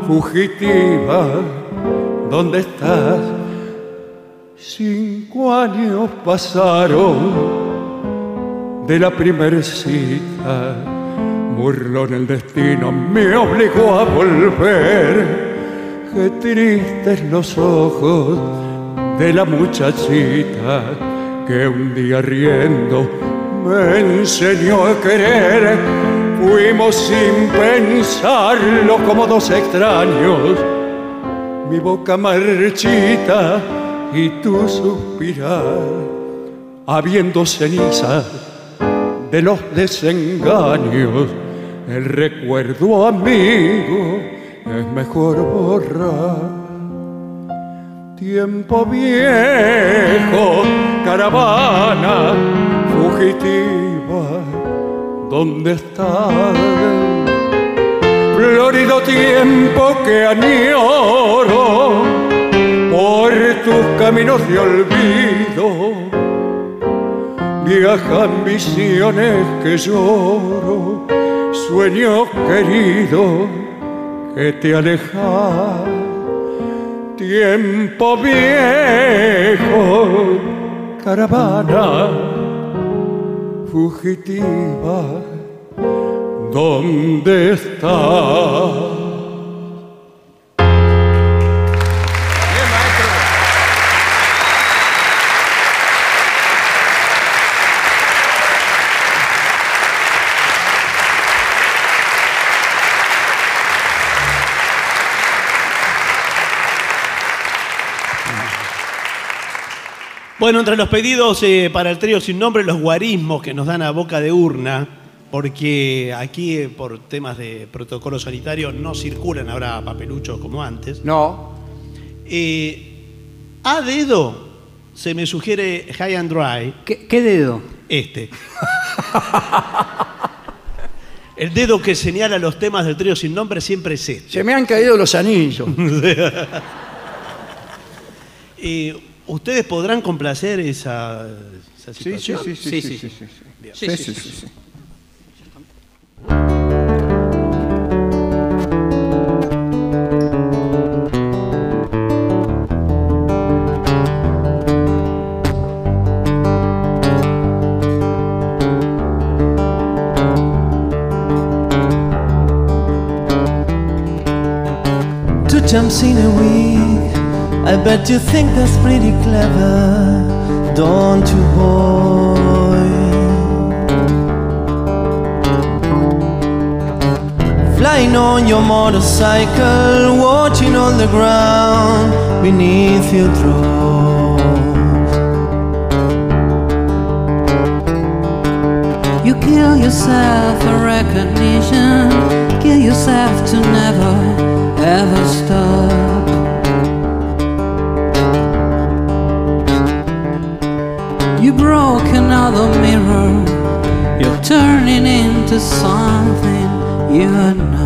fugitiva, ¿dónde estás? Cinco años pasaron de la primer cita, burlón el destino me obligó a volver. Qué tristes los ojos de la muchachita que un día riendo me enseñó a querer. Fuimos sin pensarlo como dos extraños, mi boca marchita y tu suspirar, habiendo ceniza de los desengaños, el recuerdo amigo es mejor borrar. Tiempo viejo, caravana fugitiva, ¿dónde estás? Florido tiempo que añoro por tus caminos de olvido. Viajan visiones que lloro, sueño querido que te alejas tiempo viejo, caravana fugitiva, ¿dónde estás? Bueno, entre los pedidos eh, para el trío sin nombre, los guarismos que nos dan a boca de urna, porque aquí eh, por temas de protocolo sanitario no circulan ahora papeluchos como antes. No. Eh, a dedo se me sugiere High and Dry. ¿Qué, dedo? Este. [laughs] El dedo que señala los temas del trío sin nombre siempre es este. Se me han caído los anillos. [laughs] Eh, ¿Ustedes podrán complacer esa, esa Sí, sí, situación? sí, sí, sí, sí, sí, sí. Jumps in a. I bet you think that's pretty clever, don't you, boy? Flying on your motorcycle, watching on the ground beneath your throne. You kill yourself for recognition, kill yourself to never ever stop. You broke another mirror, you're turning into something you're not.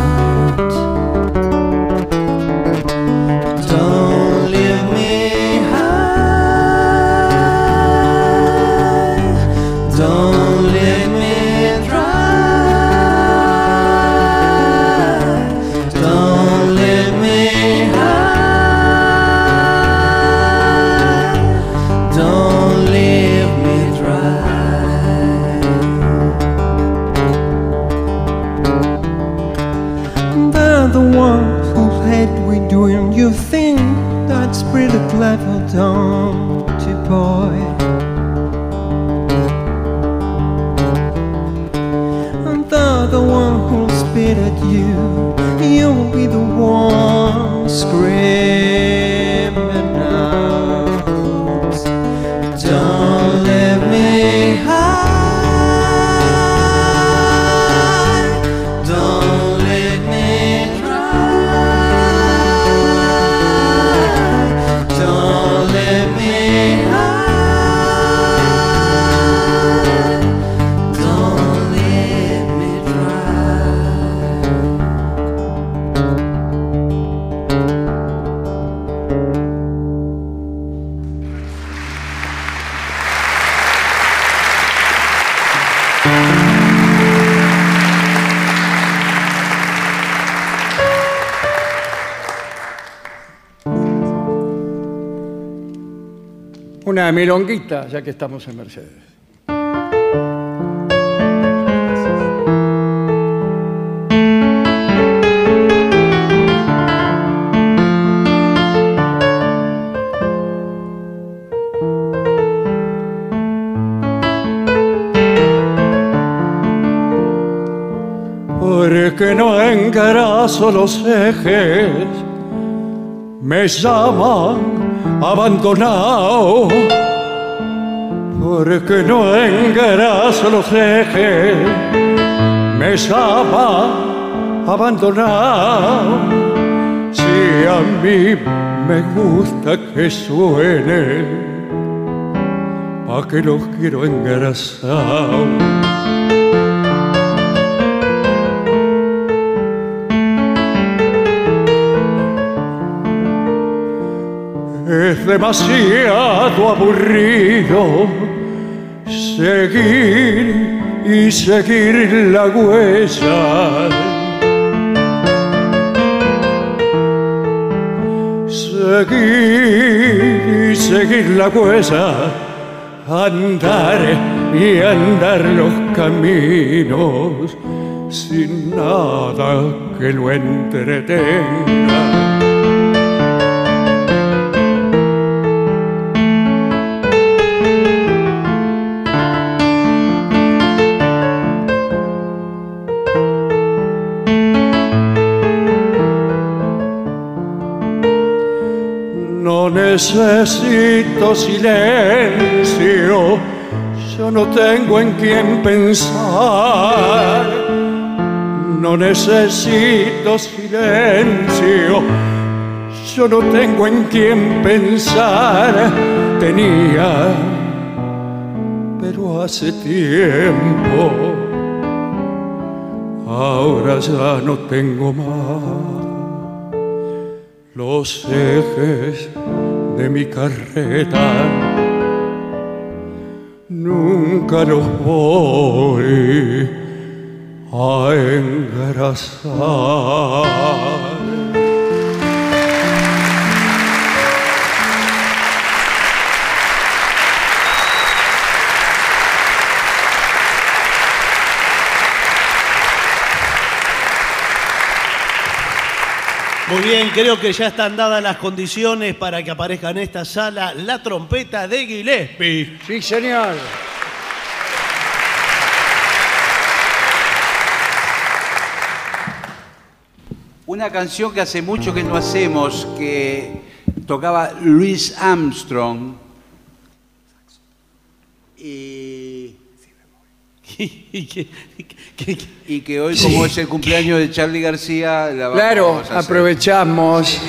Milonguita, ya que estamos en Mercedes. Porque no engraso los ejes, me llaman abandonado. Porque no engraso los ejes, me llaman abandonado. Si a mí me gusta que suene, pa' que los quiero engrasados. Es demasiado aburrido seguir y seguir la huella. Seguir y seguir la huella, andar y andar los caminos sin nada que lo entretenga. Necesito silencio, yo no tengo en quién pensar. No necesito silencio, yo no tengo en quién pensar. Tenía, pero hace tiempo, ahora ya no tengo más los ejes mi carreta nunca los voy a engrasar. Muy bien, creo que ya están dadas las condiciones para que aparezca en esta sala la trompeta de Gillespie. Sí, señor. Una canción que hace mucho que no hacemos, que tocaba Louis Armstrong. Y, y, que, y que hoy, como es el cumpleaños de Charlie García, la vamos Claro, a hacer. aprovechamos.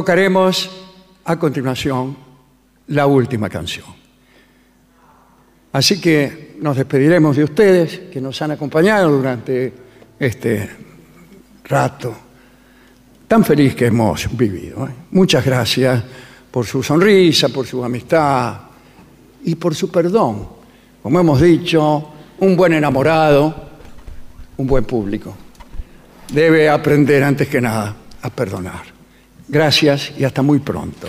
Tocaremos a continuación la última canción. Así que nos despediremos de ustedes que nos han acompañado durante este rato tan feliz que hemos vivido. ¿eh? Muchas gracias por su sonrisa, por su amistad y por su perdón. Como hemos dicho, un buen enamorado, un buen público, debe aprender antes que nada a perdonar. Gracias y hasta muy pronto.